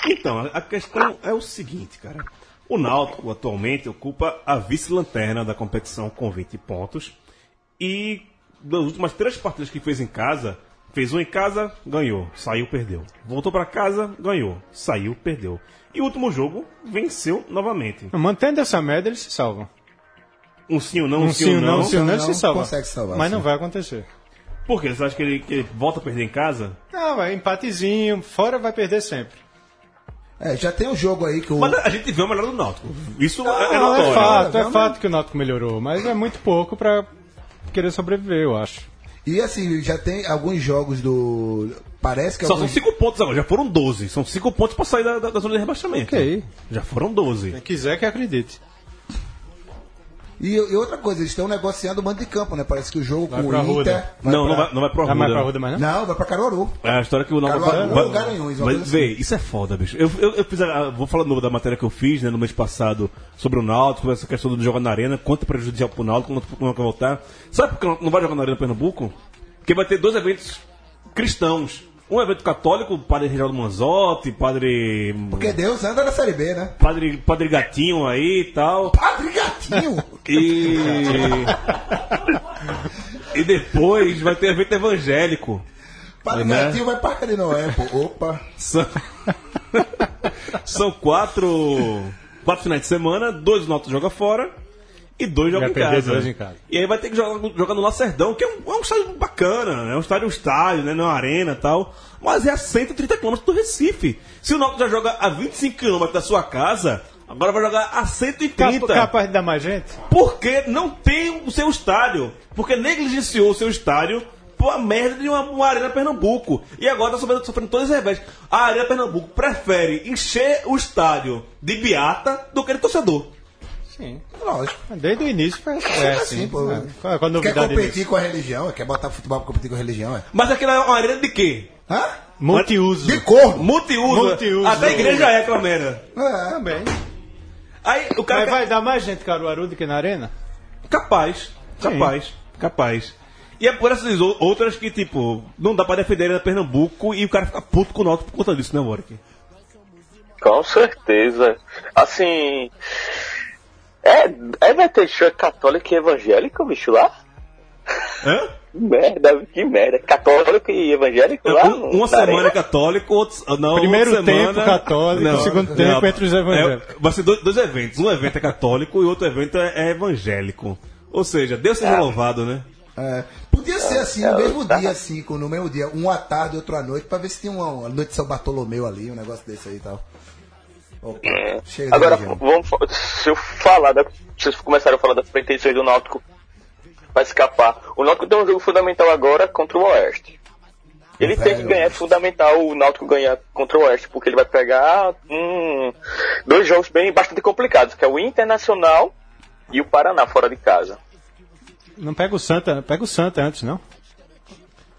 Então, a- questão é o seguinte, cara. O Náutico atualmente ocupa a vice-lanterna da competição com 20 pontos. E das últimas três partidas que fez em casa, fez um em casa, ganhou, saiu, perdeu. Voltou pra casa, ganhou, saiu, perdeu. E o último jogo venceu novamente. Mantendo essa média, eles se salvam. Um sim ou não, um, Um sim, sim ou não, um sim ou não, não eles se salvam. consegue salvar, Mas sim. não vai acontecer. Por quê? Você acha que ele, que ele volta a perder em casa? Não, vai empatezinho, fora vai perder sempre. É, já tem um jogo aí que o. Mas a gente vê o melhor do Náutico. Isso é, é Não, notório. é fato, é fato que o Náutico melhorou, mas é muito pouco pra querer sobreviver, eu acho. E assim, já tem alguns jogos do. Parece que Só são alguns. cinco pontos agora, já foram 12. São cinco pontos pra sair da, da- da zona de rebaixamento. Ok. Já foram 12. Quem quiser que acredite. E, e outra coisa, eles estão negociando o mando de campo, né? Parece que o jogo Vai com pra o Inter. Arruda. não, não pra- vai, não vai pro Vai mais pra Arruda. Ruda mais não? Não, vai pra Caruaru. É a história que o Náutico Caruaru vai, ou Garanhuns, vai, vê, isso é foda, bicho. Eu, eu, eu fiz a- vou falar de novo da matéria que eu fiz né, no mês passado sobre o Náutico, essa questão do jogar na arena, quanto prejudicial pro Náutico, quando o Náutico vai voltar. Sabe por que não vai jogar na arena Pernambuco? Porque vai ter dois eventos cristãos. Um evento católico, padre Reginaldo Manzotti, padre. Porque Deus anda na Série B, né? Padre, padre Gatinho aí e tal. Padre Gatinho! [laughs] E. e depois vai ter evento evangélico. Padre Né? Gatinho vai pra de Noé, pô. Opa! São, [laughs] São quatro, quatro finais de semana, dois notos joga fora e dois jogam em casa. dois em casa. E aí vai ter que jogar, jogar no Lacerdão, que é um, é um estádio bacana, né? é um estádio, um estádio, né? não é uma arena e tal. Mas é a 130 km do Recife. Se o Náutico já joga a 25 km da sua casa, agora vai jogar a 130. Cap- Capaz de dar mais gente? Porque não tem o seu estádio. Porque negligenciou o seu estádio por a merda de uma, uma Arena Pernambuco. E agora tá sofrendo, sofrendo todas as revés. A Arena Pernambuco prefere encher o estádio de beata do que de torcedor. Sim. Lógico. Desde o início foi É é, assim, sim. pô. É. Qual, qual a Quer competir disso? com a religião, quer botar futebol pra competir com a religião, é? Mas aquilo é uma arena de quê? Hã? Multiuso. De corno! Multiuso. Multiuso. Até a igreja é merda. É. Também. Aí o cara. Mas vai dar mais gente Caruaru do que na arena? Capaz. Capaz. Capaz. E é por essas ou- outras que, tipo, não dá pra defender a Arena Pernambuco e o cara fica puto com o Náutico por conta disso, né, Warwick? Com certeza. Assim. É, é vai ter show católico e evangélico, bicho, lá? Hã? Merda, que merda. Católico e evangélico lá? Um- uma na semana arena? católico, outro, não, Primeiro semana, tempo católico, segundo tempo entre os evangélicos. É, vai ser dois, dois eventos. Um evento é católico e outro evento é, é evangélico. Ou seja, Deus seja louvado, né? É. Podia ser assim, no é, mesmo tá. dia, assim, com- no mesmo dia, um à tarde e outro à noite, pra ver se tinha uma, uma noite de São Bartolomeu ali, um negócio desse aí e tal. Opa, É. Agora, vamos, se eu falar, da, vocês começaram a falar das pretensões do Náutico para escapar. O Náutico tem um jogo fundamental agora contra o Oeste. Ele tem que Velho. ganhar, é fundamental o Náutico ganhar contra o Oeste, porque ele vai pegar hum, dois jogos bem bastante complicados, que é o Internacional e o Paraná fora de casa. Não pega o Santa, pega o Santa antes, não?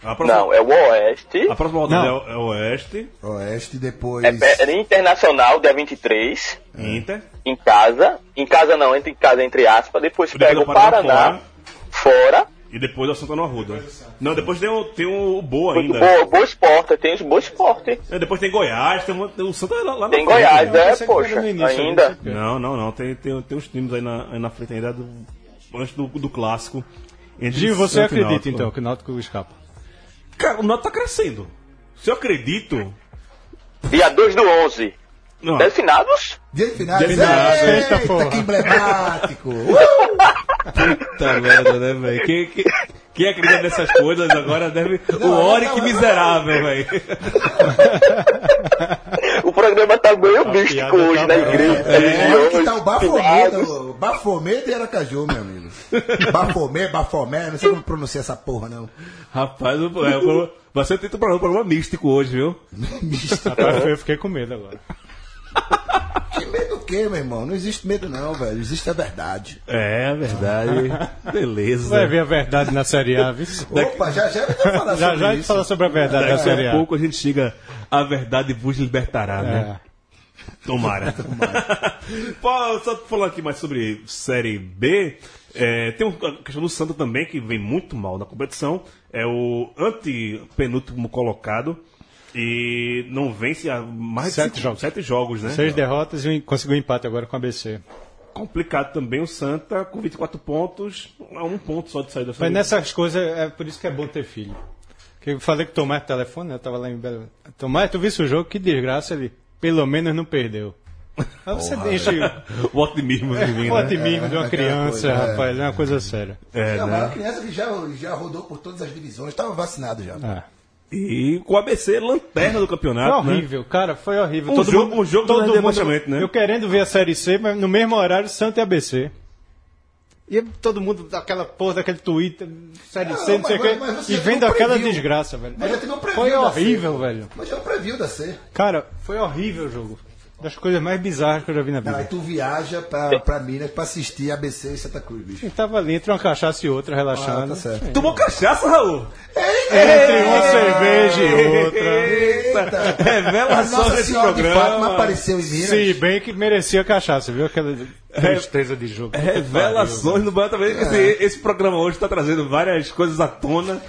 Próxima, Não, é o Oeste. a próxima rodada é é o Oeste, Oeste, depois. É, pe- é Internacional, dia 23, Inter. em casa. Em casa não, entra em casa entre aspas. Depois Depois pega o Paraná, fora. E depois o Santa no Arruda. Não, depois tem o, tem o Boa ainda. boa, boa esporte, tem os boa esporte. É, depois tem Goiás, tem, tem o Santa lá, lá na Tem frente, Goiás, né? é, poxa, início, ainda. não quê. Não, não, não. Tem, tem, tem uns times aí na, aí na frente ainda do, antes do, do clássico. Entre Gil, você acredita então que o Náutico escapa? Cara, o Náutico tá crescendo. Se eu acredito. Dia 2 do 11. Não, Definados? Dia de finais. Dia de finais, Eita, eita, porra. que emblemático. [laughs] puta merda, né, velho? Quem, quem, quem acredita nessas coisas agora deve. o Não, Oric não, miserável, velho. [laughs] O programa tá meio místico piada hoje tá na boa. igreja. É, religiões, que tá o finados. Bafomê, Bafomê de Aracaju, meu amigo. Bafomê, Bafomé, não sei como pronunciar essa porra, não. Rapaz, é, o programa- você tenta um programa, um místico hoje, viu? [laughs] Rapaz, eu fiquei com medo agora. Que medo o quê, meu irmão? Não existe medo, não, velho. Existe a verdade. É, verdade. Beleza. Vai ver a verdade na Série A, viu? [laughs] Opa, já já vai falar Já sobre já a gente isso. fala sobre a verdade da Daqui Série a A. pouco a gente chega. A verdade vos libertará, né? É. Tomara. Pô, só falando aqui mais sobre Série B, é, tem um- a questão do Santa também, que vem muito mal na competição. É o antepenúltimo colocado. E não vence há mais de Sete cinco- jogos. sete jogos, né? Seis derrotas e conseguiu um empate agora com a ABC. Complicado também o Santa, com 24 pontos, a um ponto só de sair da Mas nessas coisas, é por isso que é bom ter filho. Que eu falei o Tomás no telefone, né? eu tava lá em Belo. Tomás, tu visse o jogo? Que desgraça ele. Pelo menos não perdeu. Aí você deixa [laughs] O otimismo de o né? otimismo de uma aquela criança, coisa, é. rapaz, é uma coisa séria. É, Não, né? mas a criança que já, já rodou por todas as divisões, estava vacinado já. É. E com o ABC, lanterna do Foi campeonato. né? horrível, cara, foi horrível. Um jogo- um jogo do rebaixamento, né? Eu querendo ver a Série C, mas no mesmo horário, Santa e ABC. E todo mundo daquela porra, daquele Twitter, Série Não, C, não sei o você E vendo aquela desgraça, velho. Mas já teve um preview Foi horrível, C. velho. Mas já é um preview da C. Cara, foi horrível o jogo. Das coisas mais bizarras que eu já vi na Não, aí vida. tu viaja pra, pra Minas pra assistir ABC e Santa Cruz, bicho. Ele tava ali entre uma cachaça e outra, Ah, relaxando. tá certo. Tomou cachaça, Raul? Entre uma cerveja e outra. Eita! Revela A só Nossa nesse Senhora de Fátima programa. apareceu em Minas. Se bem que merecia cachaça, viu? Aquela tristeza de jogo. Revelações no Bata também. Esse, esse programa hoje está trazendo várias coisas à tona.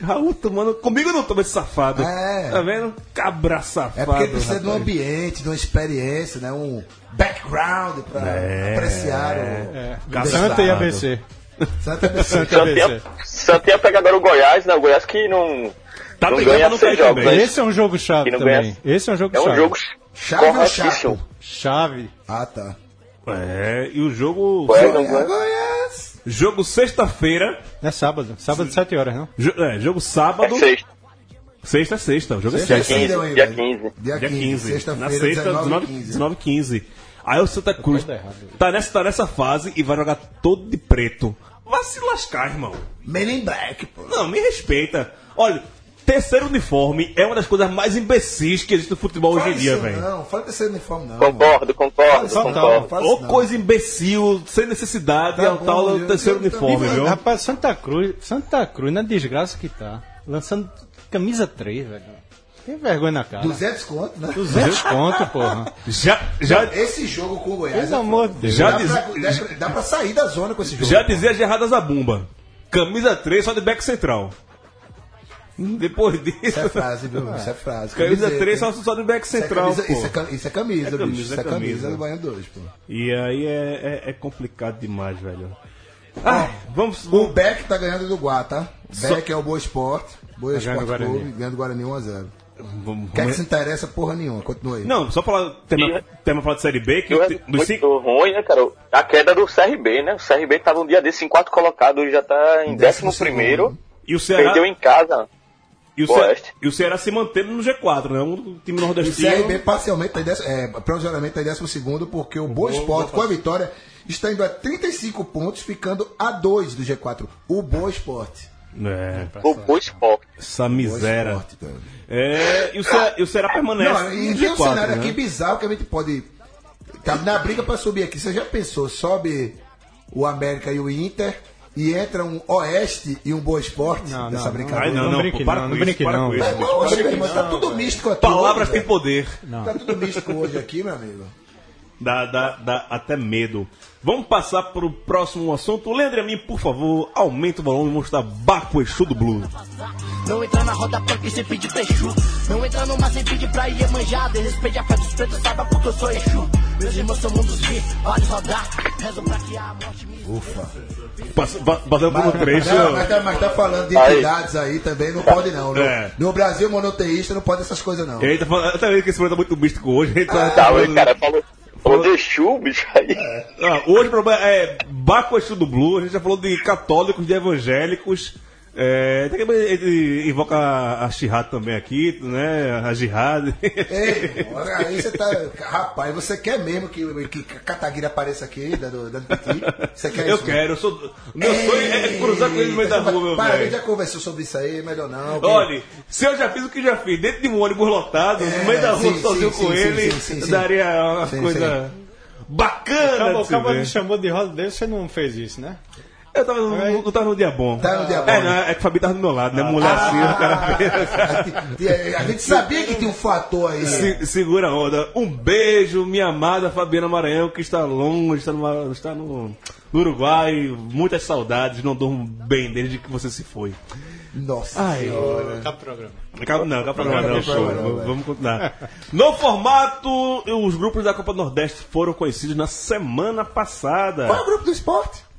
Raul tomando. Comigo não toma esse safado. É. Tá vendo? Cabra safado. É porque precisa de um rapaz. ambiente, de uma experiência, né? Um background pra É. apreciar o. É. Santa e ABC. Santa ABC. Santa e ABC. Santinha, Santinha pega agora o Goiás, né? O Goiás que não, Tá não ganha não seis jogos. também. né? Esse é um jogo chave também. ganha. Esse é um jogo É um chave. jogo Chave ou chapo? Chave. Ah, tá. É, e o jogo. Goiás É. Goiás. Jogo sexta-feira. É sábado. Sábado, 7 horas, não? Jo- é, jogo sábado. É sexta. Sexta é sexta. O jogo é Sexta sexta. é 15, Ainda, dia velho. 15. Dia Dia 15, 15. Na sexta-feira, sexta, 19 19 15. 19 15. Aí o Santa Cruz Tá tá nessa, tá nessa fase e vai jogar todo de preto. Vai se lascar, irmão. Men in Black, pô. Não, me respeita. Olha, terceiro uniforme é uma das coisas mais imbecis que existe no futebol hoje em dia, velho. Não, fala terceiro uniforme, não. Concordo, concordo, Fala isso concordo. não, fala Ou coisa imbecil, sem necessidade, Tá é o bom, tal do terceiro eu- uniforme, eu- viu? Rapaz, Santa Cruz, Santa Cruz, na desgraça que tá. Lançando camisa 3, velho. Tem vergonha na cara. 200 conto, né? 200 conto, porra. Já, já, Esse jogo com o Goiás. Pelo é amor de Deus. Já dá, diz- pra, dá, pra, dá pra sair da zona com esse jogo. já dizia Gerardas da Bumba. Camisa 3 só de back central. [laughs] Depois Isso é disso. frase, viu? Isso é frase. Camisa Camiseta, 3 hein? só, só de back Isso é central, camisa, pô. isso, é, isso é camisa, É bicho. camisa, Isso é é camisa camisa. do Banho 2, pô. E aí é, é, é complicado demais, velho. Ah, vamos. O Beck tá ganhando do Guá, tá? Só- Beck é o Boa Esporte. Boa Tá ganhando Esporte o Guarani. Clube, ganhando o Guarani 1x0. vamos- Quer que se interessa porra nenhuma? Continua aí. Não, só falar. Tema, tema falar de Série B, que É muito cinco. ruim, né, cara? A queda do CRB, né? O CRB tava um dia desse em quarto colocado, hoje já tá em Em décimo décimo primeiro. E o Ceará. Perdeu em casa. E o, Ceará Oeste. e o Ceará se mantendo no G4, né? Um time O nordestino. CRB parcialmente tá em décimo, é, provisoriamente tá em décimo segundo, porque o Boa Esporte, com a vitória, está indo a 35 pontos, ficando a 2 do G4. O Boa Esporte. É, O Boa Esporte. essa miséria. Esporte. É, e o Ceará, e o Ceará permanece Não, e no tem um G4, cenário né? aqui bizarro que a gente pode. Tá na briga pra subir aqui. Você já pensou? Sobe o América e o Inter e entra um Oeste e um Boa Esporte Não, nessa não, brincadeira. Ai, não, não, brinque pô, para não, com não isso, brinque para não, com isso. Mas, oxe, meu irmão, tá tudo místico aqui. Palavras hoje, têm poder. Não. Tá tudo místico hoje aqui, meu amigo. Dá, dá, dá até medo. Vamos passar para o próximo assunto. Leandro e a mim, por favor, aumenta o volume e mostra Baco Exu do Blues. Não entra na roda punk sem pedir pra Exu. Não entra no mar sem pedir pra Iemanjá. Desrespeite a fé dos pretos, saiba porque eu sou Exu. Meus irmãos são mundos vi, olhos rodar. Rezo pra que a morte me Ufa. Pass- pa- Passando por um trecho. Não, mas, tá, mas tá falando de Aí. entidades aí também, não pode não. No, É. no Brasil monoteísta não pode essas coisas não. E aí tá falando, até vendo que esse programa tá muito místico hoje. tá- Tá, falando- o cara falou, falou de Exu, bicho, aí. Ah, hoje o problema é Baco Exu do Blues. A gente já falou de católicos, de evangélicos. É, ele invoca a, Shihad também aqui, né? A Jihad. Ei, olha aí você tá. Rapaz, você quer mesmo que, que Kataguiri apareça aqui, dando, dando piti? Você quer eu isso? quero, eu sou. Meu sonho é cruzar com ele no meio da rua, meu Para, a gente velho. já conversou sobre isso aí, melhor não. que- Olha, se eu já fiz o que já fiz, dentro de um ônibus lotado, É, no meio da rua, sim, sozinho sim, com sim, ele, sim, sim, sim. daria uma Sim, coisa bacana. Acabou ver. me chamou de roda dele, você não fez isso, né? Eu tava, no- tava no dia bom. Tá no dia bom, É, né? não, é que o Fabi tava do meu lado, né? Mulher assim, o cara fez. A gente sabia que tinha um fator aí. Se- segura a onda. Um beijo, minha amada Fabiana Maranhão, que está longe, está, numa- está no, no Uruguai. Muitas saudades, não durmo bem desde que você se foi. Nossa Ai. senhora. Acaba o programa. Acaba- Não, acaba não, não, Não, show. Vamos-. Vamos continuar. No formato, os grupos da Copa do Nordeste foram conhecidos na semana passada. Qual é o grupo do esporte?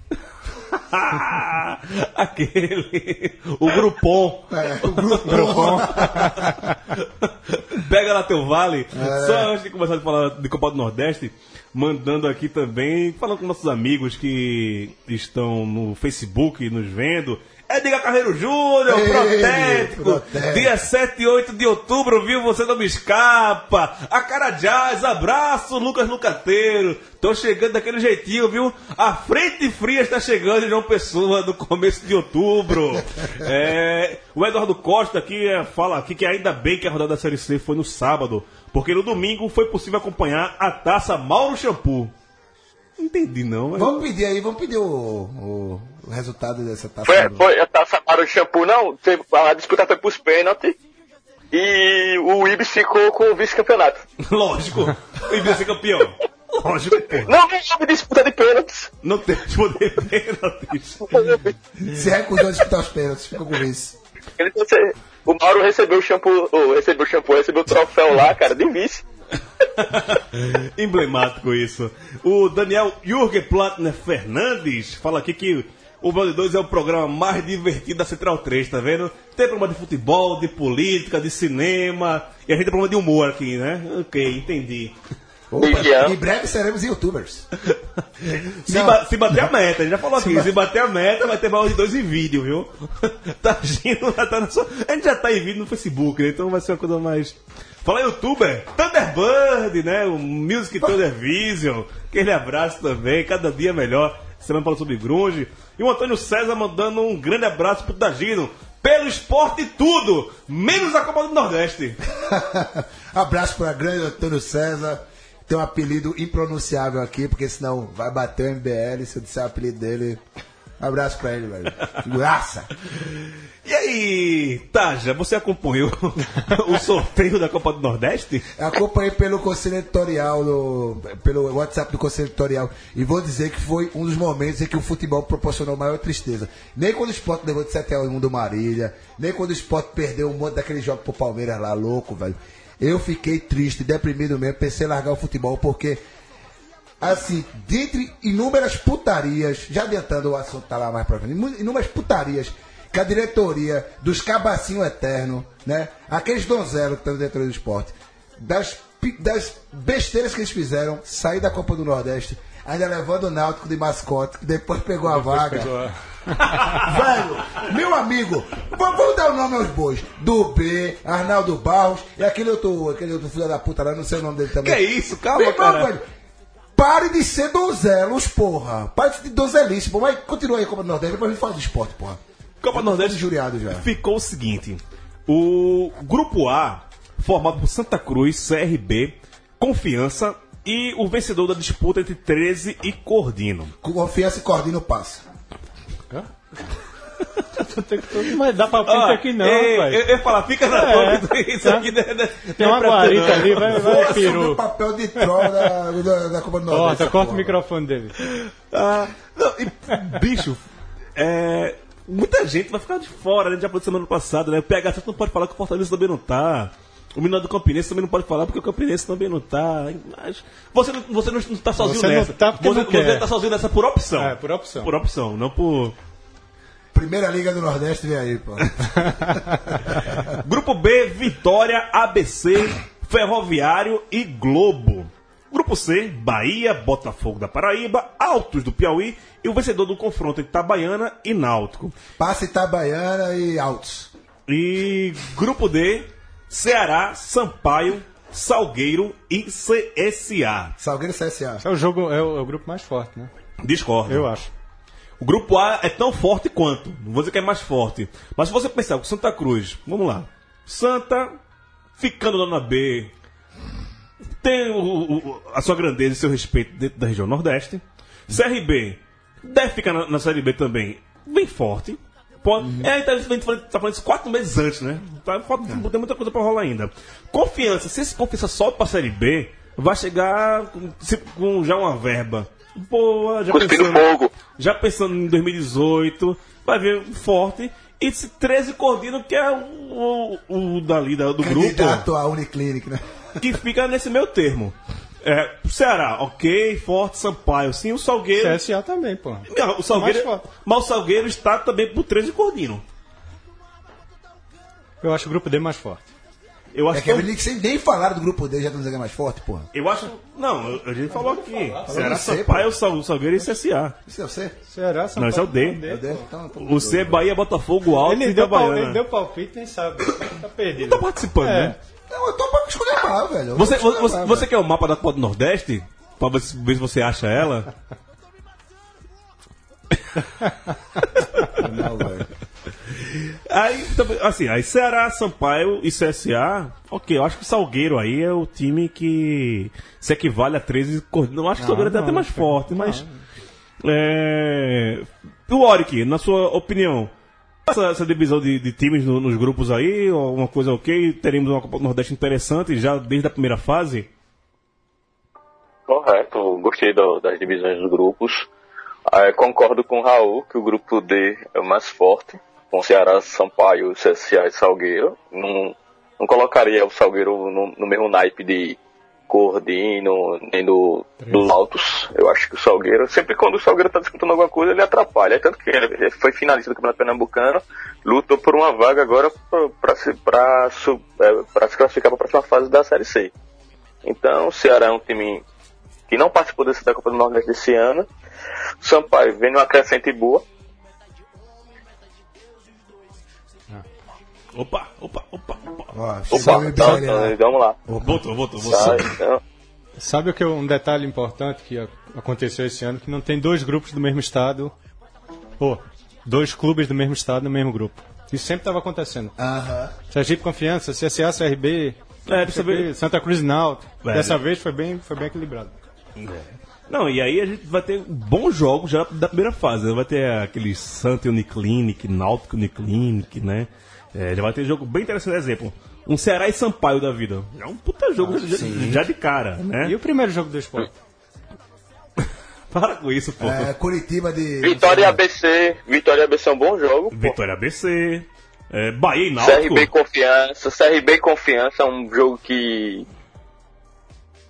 [laughs] Aquele. O Grupom. É, o grupo. [laughs] Pega lá teu vale. É. Só antes de começar a falar de Copa do Nordeste, mandando aqui também, falando com nossos amigos que estão no Facebook nos vendo. É Diga Carreiro Júnior, protético. protético. Dia 7 e 8 de outubro, viu? Você não me escapa. A cara jazz, abraço, Lucas Lucateiro. Tô chegando daquele jeitinho, viu? A frente fria está chegando em João Pessoa no começo de outubro. É, o Eduardo Costa aqui é, fala aqui que ainda bem que a rodada da Série C foi no sábado, porque no domingo foi possível acompanhar a taça Mauro Shampoo. Não entendi não, mas... Vamos pedir aí, vamos pedir o, o, o resultado dessa taça. Foi, foi a taça para o shampoo, não. Teve- A disputa foi pros pênaltis. E o Ibis ficou com o vice-campeonato. [laughs] Lógico, e vai ser campeão. [laughs] Lógico, pô. Não, não houve disputa de pênaltis. Não tem poder pênaltis. Se recusou a disputar os pênaltis, ficou com isso. Ele disse- o Mauro recebeu o shampoo, oh, recebeu o shampoo, recebeu o troféu lá, cara, de vice. [laughs] Emblemático isso. O Daniel Jürgen Platner Fernandes fala aqui que o Band 2 é o programa mais divertido da Central 3, tá vendo? Tem programa de futebol, de política, de cinema. E a gente tem programa de humor aqui, né? Ok, entendi. Opa, Vigiano. em breve seremos youtubers. [laughs] Se, ba- se bater a meta, já falou aqui, se bater a meta, vai ter mais de dois em vídeo, viu? [laughs] tá agindo, tá na sua... A gente já tá em vídeo no Facebook, né? Então vai ser uma coisa mais. Fala youtuber, Thunderbird, né? O Music Thundervision. Aquele abraço também, cada dia melhor. Semana falando sobre grunge. E o Antônio César mandando um grande abraço pro Tagino. Pelo esporte tudo, menos a Copa do Nordeste. [laughs] Abraço para grande Antônio César. Tem um apelido impronunciável aqui, porque senão vai bater o MBL se eu disser o apelido dele. Abraço pra ele, velho. [laughs] Figuraça. E aí, Taja, você acompanhou [laughs] o sorteio da Copa do Nordeste? Acompanhei pelo conselho editorial, pelo WhatsApp do conselho editorial. E vou dizer que foi um dos momentos em que o futebol proporcionou maior tristeza. Nem quando o Sport levou de 7 a 1 do Marília, nem quando o Sport perdeu um monte daquele jogo pro Palmeiras lá, louco, velho. Eu fiquei triste, deprimido mesmo, pensei em largar o futebol, porque assim, dentre inúmeras putarias, já adiantando o assunto tá lá mais pra frente, inúmeras putarias que a diretoria dos cabacinho eterno, né? Aqueles donzelos que estão na diretoria do esporte, das, das besteiras que eles fizeram, sair da Copa do Nordeste, ainda levando o Náutico de mascote, que depois pegou a vaga. [laughs] Velho, meu amigo, vamos dar o nome aos bois. Do B, Arnaldo Barros e aquele outro, aquele outro filho da puta lá, não sei o nome dele também. Que isso? Calma, Meu cara. velho, Pare de ser donzelos, porra. Pare de ser donzelice, porra. Mas continua aí a Copa do Nordeste, depois a gente fala de esporte, porra. Copa do Nordeste Injuriado já. ficou o seguinte: o grupo A, formado por Santa Cruz, CRB, Confiança e o vencedor da disputa entre 13 e Cordino. Confiança e Cordino passa. Todo- [laughs] Mas dá palpite Ah, aqui não, ei, velho. Eu eu ia falar, fica na É. boca. Isso aqui né, né, Tem uma é pra guarita ali, vai, vai, assumir o peru. papel de troll da, da, da Copa do Nordeste. Corta, essa corta o microfone dele. Ah, não, e, bicho, é, muita gente vai ficar de fora, né? Já foi semana passada, né? O PH não pode falar que o Fortaleza também não tá. O menino do Campinense também não pode falar porque o Campinense também não tá. Mas você não, você não está sozinho Você não nessa. tá porque você, não quer. você tá sozinho nessa por opção. É, por opção. Por opção, não por. Primeira Liga do Nordeste, vem aí, pô. [laughs] Grupo B, Vitória, ABC, Ferroviário e Globo. Grupo C, Bahia, Botafogo da Paraíba, Altos do Piauí e o vencedor do confronto entre Itabaiana e Náutico. Passe Itabaiana e Altos. E grupo D, Ceará, Sampaio, Salgueiro e CSA. Salgueiro e CSA. É o jogo, é o, é o grupo mais forte, né? Discordo. Eu acho. O grupo A é tão forte quanto. Não vou dizer que é mais forte. Mas se você pensar com Santa Cruz, vamos lá. Santa ficando lá na B. Tem o- o- a sua grandeza e seu respeito dentro da região Nordeste. CRB deve ficar na, na Série B também bem forte. Pode, É, então, a gente tá tá falando isso quatro meses antes, né? Tá, falta, Tem muita coisa pra rolar ainda. Confiança, se esse confiança sobe pra Série B, vai chegar com, se- com já uma verba boa, já Cuspindo pensando, fogo. já pensando em 2018, vai ver forte. E esse 13 Cordino, que é o, o, o dali da- do grupo, Candidato à Uniclinic, né? Que fica nesse meio termo. É, Ceará, ok, forte, Sampaio, sim, o Salgueiro. CSA também, pô. Não, o Salgueiro, Mais forte. mas o Salgueiro está também por 13 Cordino. Eu acho o grupo D mais forte. Eu acho É que, que eu, Uniclinic, sem nem falar do grupo D, já estão dizendo que é mais forte, porra. eu acho, não, a gente falou aqui. Ceará, Sampaio, Sal- Salgueiro e CSA. Isso é você? Ceará, Não, esse é o D. É o D? Então, então, O C é Bahia, Botafogo, Alto Ele e deu, Itabaiana. ele deu palpite, nem sabe. Tá perdido. Tá participando, É. né? Não, eu tô pra escolher mal, velho. Eu Você, você, mal, você velho. quer o mapa da Copa do Nordeste? Pra ver se, você acha ela? [laughs] Não, velho. Aí, também, assim, aí Ceará, Sampaio e CSA, ok, eu acho que o Salgueiro aí é o time que se equivale a 13 Cordino. Eu acho que o Salgueiro é até não, mais não. forte, mas. É, o Oric, na sua opinião, essa, essa divisão de, de times no- nos grupos aí, uma coisa ok, teremos uma Copa do Nordeste interessante já desde a primeira fase? Correto, gostei do- das divisões dos grupos. Eu concordo com o Raul que o grupo D é o mais forte, com Ceará, Sampaio, CSA e Salgueiro. Não, não colocaria o Salgueiro no, no mesmo naipe de Cordino, nem do, dos Altos. Eu acho que o Salgueiro, sempre quando o Salgueiro está disputando alguma coisa, ele atrapalha. Tanto que ele foi finalista do Campeonato Pernambucano, lutou por uma vaga agora para se, pra é, pra se classificar para a próxima fase da Série C. Então, o Ceará é um time que não participou desse, da Copa do Nordeste desse ano. Sampaio vem numa crescente boa. Opa, opa, opa, opa. Ó, Opa, então, então, lá. vamos lá. Voltou, voltou, Tá, voltou. então, Sabe o que é um detalhe importante que aconteceu esse ano? Que não tem dois grupos do mesmo estado. Pô, dois clubes do mesmo estado no mesmo grupo. Isso sempre estava acontecendo. Aham. Sergipe Confiança, CSA, CRB, É, vez. Santa Cruz e Náutico. Velho. Dessa vez foi bem, foi bem equilibrado. Não, e aí a gente vai ter bons jogos já da primeira fase. né? Vai ter aquele Santa Uniclinic, Náutico Uniclinic, né? É, já vai ter jogo bem interessante, exemplo. Um Ceará e Sampaio da vida. É um puta jogo já, já de cara, né? E o primeiro jogo do esporte? [laughs] Para com isso, pô. É, Curitiba de. Vitória e ABC. Vitória e ABC é um bom jogo. pô. Vitória ABC, é, Bahia e Náutico. CRB e Confiança. CRB e Confiança é um jogo que.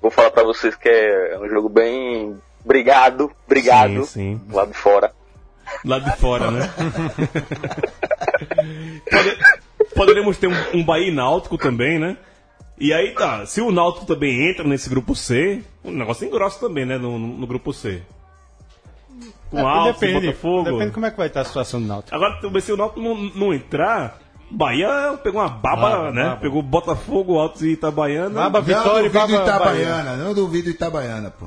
Vou falar pra vocês que é um jogo bem. Brigado, brigado. Sim, sim. Lá de fora. Lá de fora, né? [laughs] Pode- poderemos ter um, um Bahia e Náutico também, né? E aí tá, se o Náutico também entra nesse grupo C, o negócio engrossa também, né? No, no- no grupo C. Com Alto, depende, Botafogo. depende como é que vai estar a situação do Náutico. Agora, se o Náutico não, não entrar, Bahia pegou uma baba, Baba, né? baba. Pegou Botafogo, Alto e Itabaiana. Baba, Não Vitória e duvido Baba, Bahia. Itabaiana, não duvido Itabaiana, pô.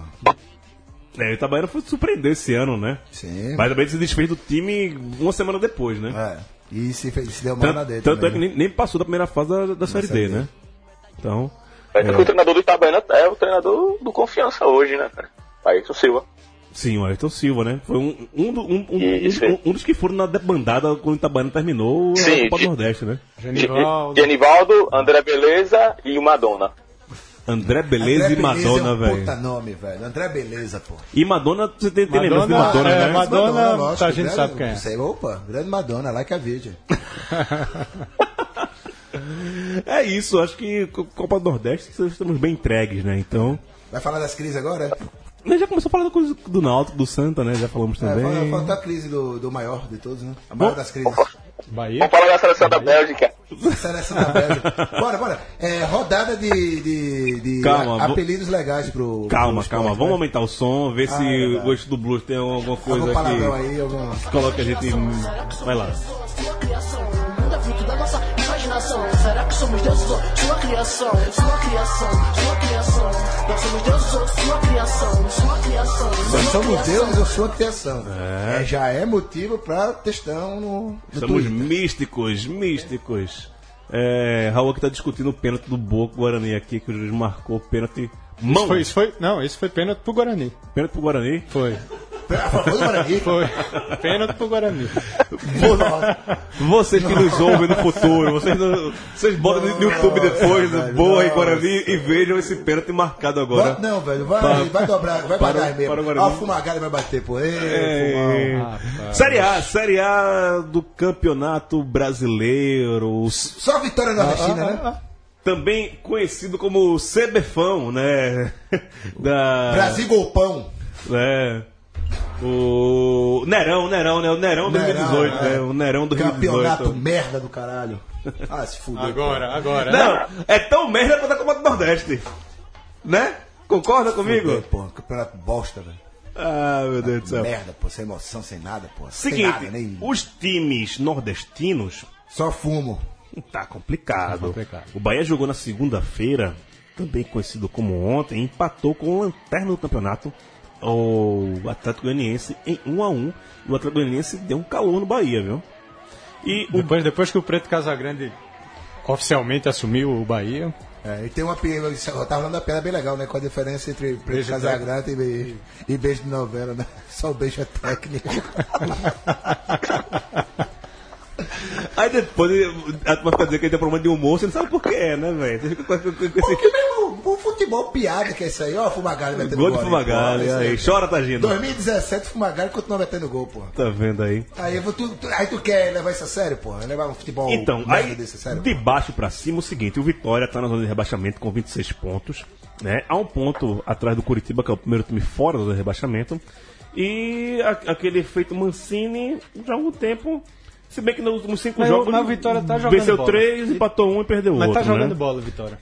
É, o Itabaiana foi surpreender esse ano, né? Sim. Mas também se desfez do time uma semana depois, né? É. E se, fez- se deu mal na Tanto, dele. tanto é que também, nem, nem passou da primeira fase da, da Série Série D, né? Então, Tanto que o treinador do Itabaiana é o treinador do Confiança hoje, né, cara? Ayrton Silva. Sim, o Ayrton Silva, né? Foi um, um, do- um, um, um, um dos que foram na debandada quando o Itabaiana terminou Sim, a Copa do de- Nordeste, né? Genivaldo. Genivaldo, André Beleza e o Madonna. André Beleza André e Madonna, é um velho. puta nome, velho. André Beleza, pô. E Madonna, você tem, tem lembrança de Madonna, Madonna, é, né? Madonna- lógico, a gente grande- sabe quem é. Sei, opa, grande Madonna, like a vídeo. [laughs] É isso, acho que co- Copa do Nordeste estamos bem entregues, né? Então. Vai falar das crises agora? Mas já começou a falar da coisa do Náutico, do Santa, né? Já falamos É, também. fala- falta a crise do, do maior de todos, né? A maior das crises. Bahia. Vamos falar da seleção da Bélgica. Seleção da Bélgica. Bora, bora. É, rodada de, de, de Calma, a- vou- apelidos legais pro. Calma, pro calma, esporte, vamos né? aumentar o som, ver se Ah, é verdade. o gosto do blues tem alguma Algum coisa palavrão que aí, algum. coloca a gente. Vai lá. É. Será que somos deuses ou sua criação? Sua criação, sua criação. Nós somos deuses ou sua criação? Sua criação. Nós somos deuses ou sua criação. É, já é motivo pra textão no, no Somos Twitter. místicos, místicos. É, Raul que tá discutindo o pênalti do Boca Guarani aqui, que o juiz marcou o pênalti. Mão! Isso foi, isso foi, não, isso foi pênalti pro Guarani. Pênalti pro Guarani. Foi. A favor do Guarani. [laughs] Foi. pênalti pro Guarani. Vocês que nos ouvem no futuro, vocês, não- vocês botam no YouTube depois, velho, Boa e. Guarani, e vejam esse pênalti marcado agora. Vai- Não, velho, vai, Para- vai dobrar, vai para- pagar mesmo. para o Guarani. Ó, o Fumagalli vai bater, pô. Ei, É. Fumão. Série A, Série A do Campeonato Brasileiro, Só a vitória nordestina, Ah, né? ah, também conhecido como CBFão, né? [laughs] Da, Brasil Golpão. É. O Nerão, Nerão, né? O Nerão 2018, Nerão, né? é. O Nerão 2018. Campeonato merda do caralho. Ah, se fuder. Agora, agora. Não, é tão merda quanto a Copa do Nordeste. Né? Concorda Fuder, comigo? pô. Campeonato bosta, velho. Ah, meu Deus do céu. Merda, pô. Sem emoção, sem nada, pô. Seguinte, nada, nem... os times nordestinos Só fumo. Tá complicado. Tá complicado. O Bahia jogou na segunda-feira, também conhecido como ontem, empatou com o lanterna do campeonato, o Atlético Goianiense, em 1 a 1 E o Atlético Goianiense deu um calor no Bahia, viu? E o Depois, depois que o Preto Casagrande oficialmente assumiu o Bahia, É, e tem uma piada, eu tava falando da piada bem legal, né? Com a diferença entre Preto Beijo Casagrande e, e beijo de novela, né? [laughs] Só o beijo é técnico. [laughs] Aí depois a turma fica dizendo que ele tem problema de humor, você não sabe por que é, né, velho? Você fica com- com- com esse o futebol piada que é isso aí, ó, Fumagalli metendo gol de aí, Fumagalli, pô, isso aí. Chora, Tagino. 2017, Fumagalli continua metendo gol, pô. Tá vendo aí? Aí, eu vou- tu, tu- aí tu quer levar isso a sério, pô? Levar um futebol Então, aí, desse a sério? de baixo pra cima, o seguinte: o Vitória tá na zona de rebaixamento com 26 pontos, né? Há um ponto atrás do Curitiba, que é o primeiro time fora da zona de rebaixamento. E a- aquele efeito Mancini, já há algum tempo. Se bem que nos últimos cinco Mas jogos. mas o Vitória tá jogando Venceu bola. três, empatou um e perdeu mas outro. tá jogando né? bola, Vitória.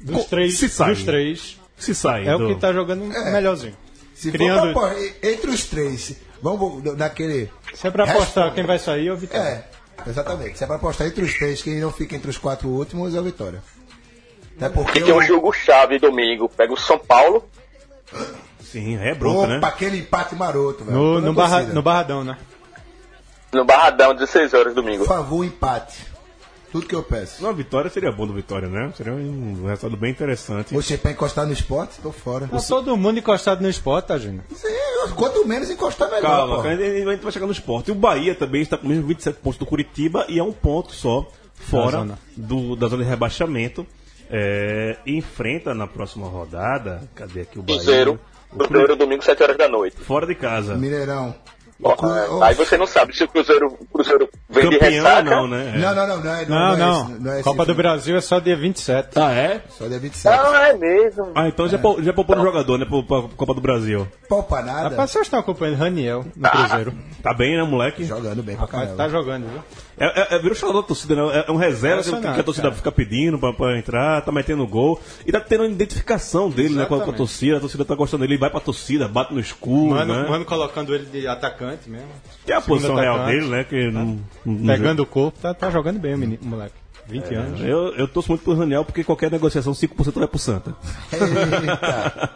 Dos Co- três, se sai. dos três, Se sai. é o do- que tá jogando melhorzinho. Se criando- for pra, pô, entre os três, vamos naquele... Se é pra apostar quem vai sair, é o Vitória. É, exatamente. Se é pra apostar entre os três, quem não fica entre os quatro últimos é o Vitória. Até porque E tem um jogo chave domingo. Pega o São Paulo. Sim, é bronca, Opa, né? aquele empate maroto, velho. No, no, barra, no Barradão, né? No Barradão, 16 horas Por domingo. favor, empate. Tudo que eu peço. Uma vitória seria bom do Vitória, né? Seria um resultado bem interessante. Você pra encostar no esporte, tô fora. Tá todo mundo encostado no esporte, tá, gente? Sim, quanto menos encostar, melhor. Calma, pô. a gente vai chegar no esporte. E o Bahia também está com os mesmos 27 pontos do Curitiba e é um ponto só fora Da zona. do, da zona de rebaixamento. É, e enfrenta na próxima rodada. Cadê aqui o Bahia? Cruzeiro. O Cru- Cruzeiro domingo, 7 horas da noite. Fora de casa. Mineirão. Ó, ó, Aí você não sabe se o Cruzeiro, o Cruzeiro vem de Campeão ressaca. não, né? É. Não, não, não, não é, Não, é não. esse, não é esse Copa do. Brasil é só dia 27. Ah, é? Só dia 27. Ah, é mesmo. Ah, então já, pou- já poupou no jogador, né? Pra, pra Copa do Brasil. Poupa nada. Rapaz, vocês estão acompanhando Raniel no Cruzeiro. Tá bem, né, moleque? Jogando bem pra Rapaz, caramba. tá jogando, viu? É, é, é, virou xodó da torcida, né? É um reserva que, que a torcida cara. fica pedindo pra, pra entrar, tá metendo gol. E tá tendo uma identificação dele, né, com a, com a Exatamente. torcida. A torcida tá gostando dele, ele vai pra torcida, bate no escuro, Mano, né? mano colocando ele de atacante mesmo. Que é a posição real atacante. dele, né? Que não, não- Pegando o corpo, tá, tá jogando bem o menino, o moleque. 20 anos. Eu, eu torço muito pro Raniel porque qualquer negociação 5% vai pro Santa. [laughs] Eita.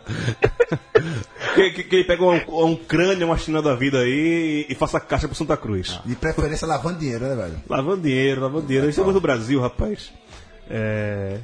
Que, que, que ele pega um, um crânio, uma china da vida aí e, e faça caixa pro Santa Cruz. De preferência lavando dinheiro, né, velho? Lavando dinheiro, lavando dinheiro. Isso é coisa do Brasil, rapaz. É,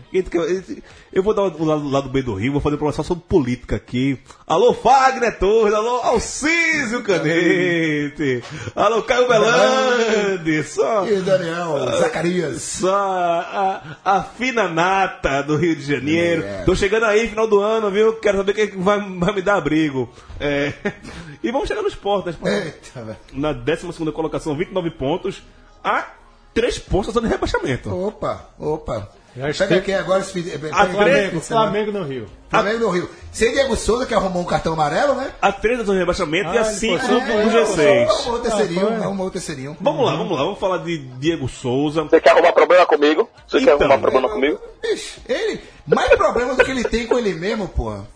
eu vou dar o lado, lado B do Rio, vou fazer uma só sobre política aqui. Alô, Fagner Torres, alô, Alcísio Canete, alô, Caio Belande, só. E Daniel, Zacarias. Só a, a fina nata do Rio de Janeiro. É. Tô chegando aí, final do ano, viu? Quero saber quem vai, vai me dar abrigo. É, [laughs] e vamos chegar no esporte, né? Esporte Eita, na 12 colocação, 29 pontos, a 3 pontos da zona de rebaixamento. Opa, opa. Pega aqui agora esse Flamengo, Flamengo no Rio. Flamengo no Rio. Sem Diego Souza, que arrumou um cartão amarelo, né? A 3 da zona de rebaixamento e a Ah, 5 ele passou do por- G6. Arrumou o terceirinho, Ah, foi. arrumou o terceirinho. Vamos lá, vamos lá, vamos falar de Diego Souza. Você quer arrumar problema comigo? Você quer Então, arrumar problema comigo? Ixi, ele, mais problema do que ele tem com ele mesmo, porra.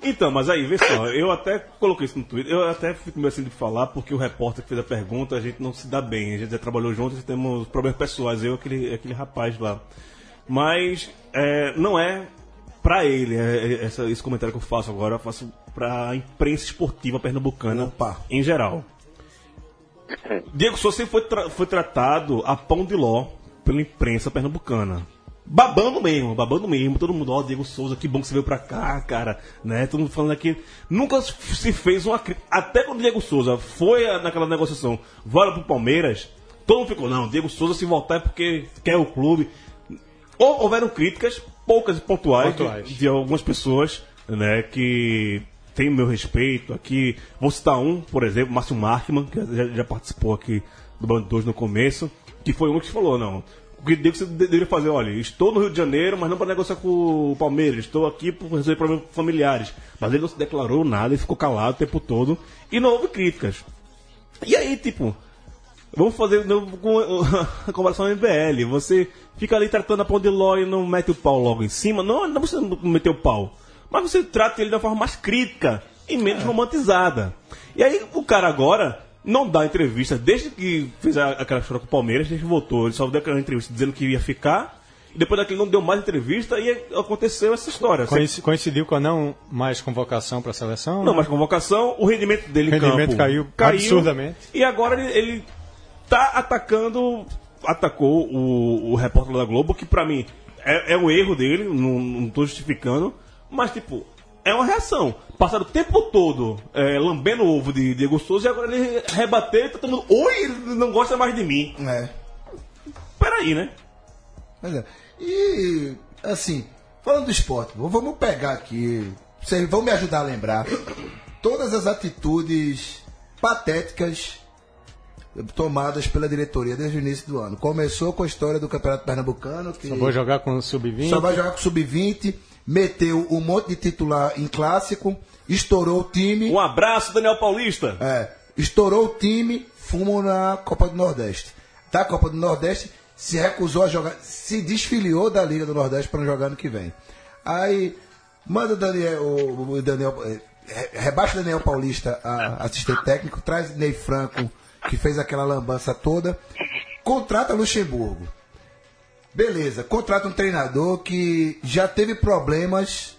Então, mas aí, vê só, eu até coloquei isso no Twitter, eu até fico meio assim de falar, porque o repórter que fez a pergunta, a gente não se dá bem, a gente já trabalhou juntos e temos problemas pessoais, eu e aquele, aquele rapaz lá. Mas é, não é pra ele, é, é, essa- esse comentário que eu faço agora, eu faço pra imprensa esportiva pernambucana Opa. em geral. Diego Souza sempre foi, tra- foi tratado a pão de ló pela imprensa pernambucana. Babando mesmo, babando mesmo. Todo mundo, ó, Diego Souza, que bom que você veio pra cá, cara. Né? Todo mundo falando aqui. Nunca se fez uma crítica. Até quando o Diego Souza foi a- naquela negociação, volta pro Palmeiras, todo mundo ficou, não, Diego Souza se voltar é porque quer o clube. Hou- Houveram críticas, poucas e pontuais, Pontuais. De, de algumas pessoas, né, que tem meu respeito aqui. Vou citar um, por exemplo, Márcio Markman, que já, já participou aqui do Bando 2 no começo, que foi um que falou, não. O que você de- deveria fazer, olha, estou no Rio de Janeiro, mas não para negociar com o Palmeiras, estou aqui por resolver problemas familiares. Mas ele não se declarou nada, ele ficou calado o tempo todo e não houve críticas. E aí, tipo, vamos fazer de novo com [laughs] a comparação ao MBL. Você fica ali tratando a pão de ló e não mete o pau logo em cima. Não, não você não meter o pau. Mas você trata ele de uma forma mais crítica e menos romantizada. E aí o cara agora não dá entrevista, desde que fez a- aquela história com o Palmeiras, desde que voltou, ele só deu aquela entrevista dizendo que ia ficar. E depois daquele não deu mais entrevista e aconteceu essa história. Coinci- Coincidiu com a não mais convocação para a seleção? Não, mas convocação, o rendimento dele O rendimento campo caiu absurdamente. E agora ele, ele tá atacando, atacou o, o repórter da Globo, que pra mim é, é um erro dele, não, não tô justificando, mas tipo, é uma reação. Passaram o tempo todo é, lambendo o ovo de Diego Souza e agora ele rebateu e tá todo mundo, oi, ele não gosta mais de mim. É. Peraí, né? Pois é. E, assim, falando do esporte, vamos pegar aqui, vocês vão me ajudar a lembrar todas as atitudes patéticas tomadas pela diretoria desde o início do ano. Começou com a história do Campeonato Pernambucano, que Só vou jogar com o sub-20. só vai jogar com sub-20, meteu um monte de titular em clássico, estourou o time. Um abraço, Daniel Paulista. É, estourou o time, fumo na Copa do Nordeste. Da Copa do Nordeste, se recusou a jogar, se desfiliou da Liga do Nordeste para não jogar ano que vem. Aí, manda o Daniel, o, o Daniel eh, re- rebaixa o Daniel Paulista, a assistente técnico, traz Ney Franco, que fez aquela lambança toda, contrata Luxemburgo. Beleza, contrata um treinador que já teve problemas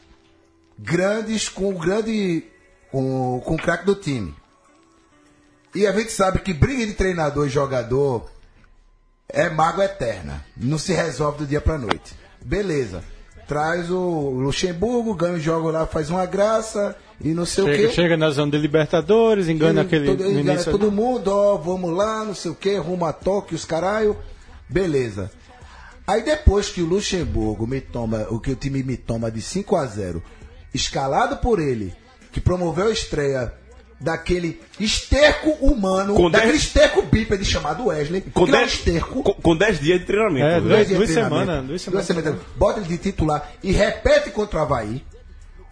grandes com o grande com, com o craque do time. E a gente sabe que briga de treinador e jogador é mágoa eterna. Não se resolve do dia pra noite. Beleza. Traz o Luxemburgo, ganha o jogo lá, faz uma graça e não sei o Chega, quê. chega na zona de Libertadores, engana Ele- aquele todo, engana início. todo mundo, ó, vamos lá, não sei o que, rumo a Tóquio, os caralho. Beleza. Aí depois que o Luxemburgo me toma, o que o time me toma de 5 a 0 escalado por ele, que promoveu a estreia daquele esterco humano, Com daquele dez- esterco bípede chamado Wesley, Com que é um 10 esterco. com, com 10 dias de treinamento. É, né? duas- dias treinamento, semanas, duas semanas. Bota ele de titular e repete contra o Havaí.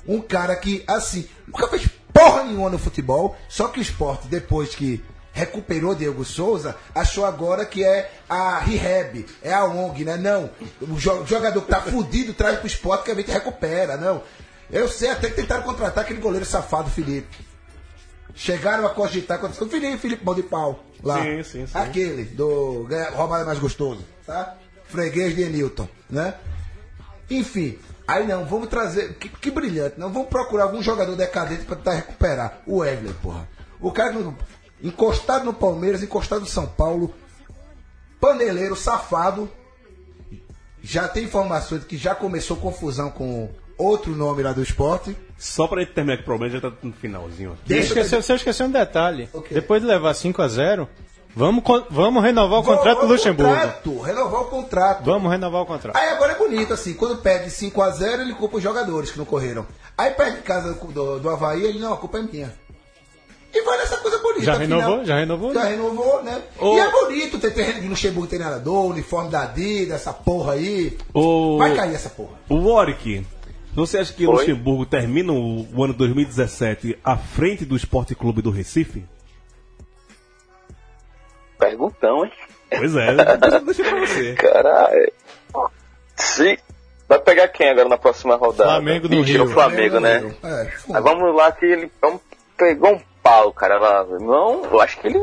Um cara que, assim, nunca fez porra nenhuma no futebol, só que o esporte, depois que recuperou Diego Souza, achou agora que é a rehab, é a ONG, né? Não, o jo- jogador que tá fudido traz pro esporte que a gente recupera, não. Eu sei até que tentaram contratar aquele goleiro safado, Felipe. Chegaram a cogitar contra o Felipe, Felipe Mão de Pau. Lá. Sim, sim, sim. Aquele, do ganha- roubado é mais gostoso, tá? Freguês de Newton, né? Enfim, aí não, vamos trazer. Que, que brilhante, não. Vamos procurar algum jogador decadente pra tentar recuperar. O Wesley, porra. O cara encostado no Palmeiras, encostado no São Paulo, paneleiro, safado. Já tem informações de que já começou confusão com outro nome lá do esporte. Só pra gente terminar com o problema, já tá no finalzinho Deixa eu esqueceu, você esqueceu um detalhe. O quê? Depois de levar 5 a 0 vamos, vamos renovar o contrato do o Luxemburgo. Contrato, renovar o contrato. Vamos renovar o contrato. Aí agora é bonito, assim, quando perde 5x0, ele culpa os jogadores que não correram. Aí perde em casa do, do, do Havaí, ele, não, a culpa é minha. E vai nessa coisa bonita. Já afinal. renovou? Já renovou? Já renovou, né? Ô- E é bonito ter, ter Luxemburgo treinador, uniforme da Adidas, essa porra aí. O, Vai cair essa porra. o Warwick, você acha que o Oi? Luxemburgo termina o, o ano 2017 à frente do Esporte Clube do Recife? Perguntão, hein? Pois é, deixa, deixa pra você. [laughs] Caralho. Se. Vai pegar quem agora na próxima rodada? Flamengo do Mentira, Rio. o Flamengo, né? É, fundo. vamos lá que ele um- pegou um pau, cara. Lá. Não, eu acho que ele.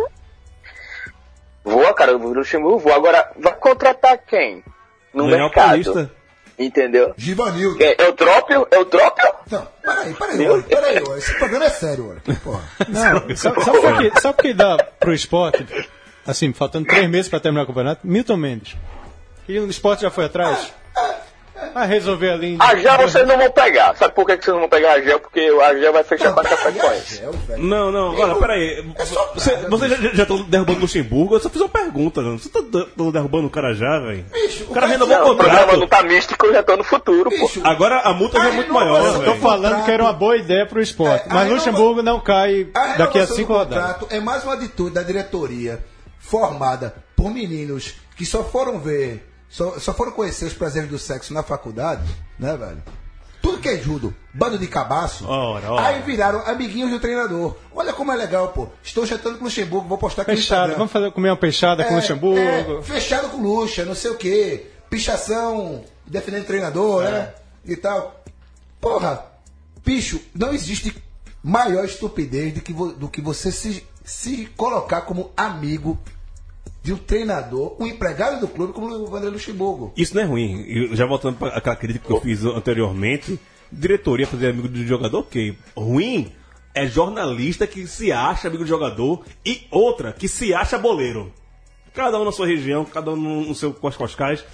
Voa, cara. O Luxemburgo voa. Agora, vai contratar quem? No Daniel mercado. Paulista. Entendeu? Givanildo. É o Trópio? É o Trópio? Não, peraí, peraí, peraí, olha. Esse programa é sério, olha. Porra. Não, sabe, sabe por que, sabe por que dá pro esporte, assim, faltando três meses pra terminar o campeonato? Milton Mendes. E o esporte já foi atrás? Vai resolver ali. em- A Gel vocês não vão pegar. Sabe por que vocês não vão pegar a Gel? Porque a Gel vai fechar Não, com a peraí, Chapecoense. é, velho. Não, não, agora, peraí. só Você, piada, você já, já tá derrubando o Luxemburgo? Eu só fiz uma pergunta, não. Você tá d- tá derrubando o cara já, velho? O cara renovou o Não, o programa não contrato. tá místico, eu já tô no futuro, pô. Agora a multa já é muito maior, mas eu Tô velho. falando que era uma boa ideia pro esporte. É, mas Luxemburgo não cai A daqui a cinco rodadas. contrato é mais uma atitude da diretoria formada por meninos que só foram ver, só, só foram conhecer os prazeres do sexo na faculdade, né, velho? Tudo que é judo, bando de cabaço. Ora, ora. Aí viraram amiguinhos do treinador. Olha como é legal, pô. Estou chatando com o Luxemburgo, vou postar aqui no Fechado. Instagram. Vamos fazer, comer uma peixada com o É, Luxemburgo. é, fechado com luxa, não sei o quê. Pichação, defendendo treinador, né? E tal. Porra, bicho, não existe maior estupidez do que, vo- do que você se, se colocar como amigo de um treinador, um empregado do clube como o Vanderlei Luxemburgo. Isso não é ruim. Eu, já voltando para aquela crítica que eu fiz anteriormente, diretoria fazer amigo do jogador, ok. Ruim é jornalista que se acha amigo do jogador e outra que se acha boleiro. Cada um na sua região, cada um no seu Cos Coscais.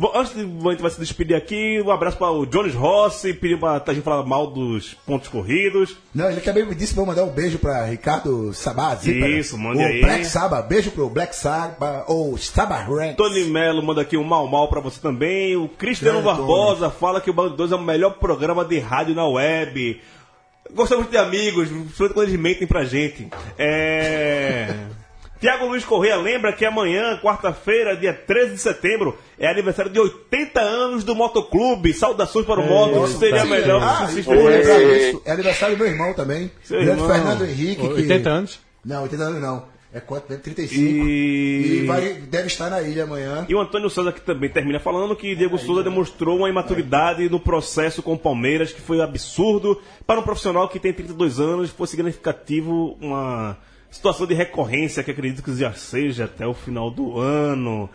Bom, antes de a gente vai se despedir aqui, um abraço para o Jones Rossi, pediu para a gente falar mal dos pontos corridos. Não, ele também me disse vou mandar um beijo pra Ricardo. Zípara. Isso, mande o aí. Black Saba, beijo pro Black Saba, ou Saba Ranks. Tony Melo manda aqui um mal mal pra você também. O Cristiano Barbosa fala que o Bando 2 é o melhor programa de rádio na web. Gostamos de amigos, principalmente quando eles mentem pra gente. É. Tiago Luiz Correia lembra que amanhã, quarta-feira, dia 13 de setembro, é aniversário de 80 anos do Motoclube. Saudações para o Moto, que seria Sim, melhor ah, se se eu vou lembrar Ei. disso. É aniversário do meu irmão também. Seu Grande irmão. Fernando Henrique. que- 80 anos. Não, 80 anos não. É quanto? mesmo? 35. E... E vai, deve estar na ilha amanhã. E o Antônio Souza aqui também termina falando que Diego Souza demonstrou uma imaturidade no processo com o Palmeiras que foi absurdo para um profissional que tem 32 anos, foi significativo uma situação de recorrência que acredito que já seja até o final do ano.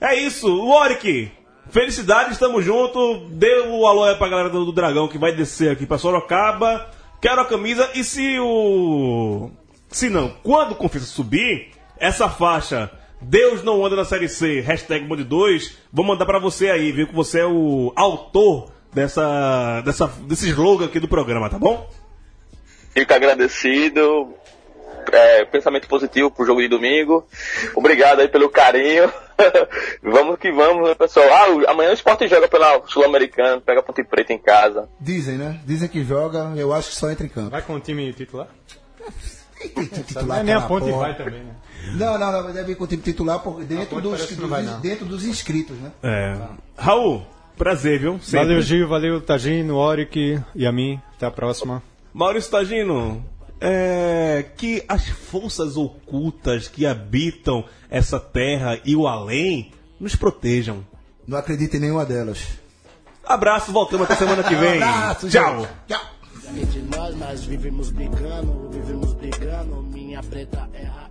É isso, Warwick! Felicidade, estamos juntos. Dê o alô pra galera do, Dragão que vai descer aqui pra Sorocaba. Quero a camisa e se o. Se não, quando o subir, essa faixa Deus não anda na série C, hashtag Bonde 2, vou mandar pra você aí, viu? Que você é o autor dessa, dessa, desse slogan aqui do programa, tá bom? Fico agradecido. É, pensamento positivo pro jogo de domingo. Obrigado aí pelo carinho. [laughs] vamos que vamos, né, pessoal. Ah, amanhã o Sport joga pela Sul-Americana, pega a Ponte Preta em casa. Dizem, né? Dizem que joga, eu acho que só entra em campo. Vai com o time titular? Tem time Não titular é nem a ponte porra. vai também, né? Não, não, não, deve ir com o time titular por dentro, dos, dos- vai, dentro dos inscritos, né? É. Raul, prazer, viu? Sempre. Valeu, Gil, valeu, Tagino, Oric e a mim. Até a próxima. Maurício Tagino, é, que as forças ocultas que habitam essa terra e o além nos protejam. Não acredito em nenhuma delas. Abraço, voltamos até semana que vem. Abraço, Tchau. Tchau. Entre nós, nós vivemos brigando, vivemos brigando. Minha preta é a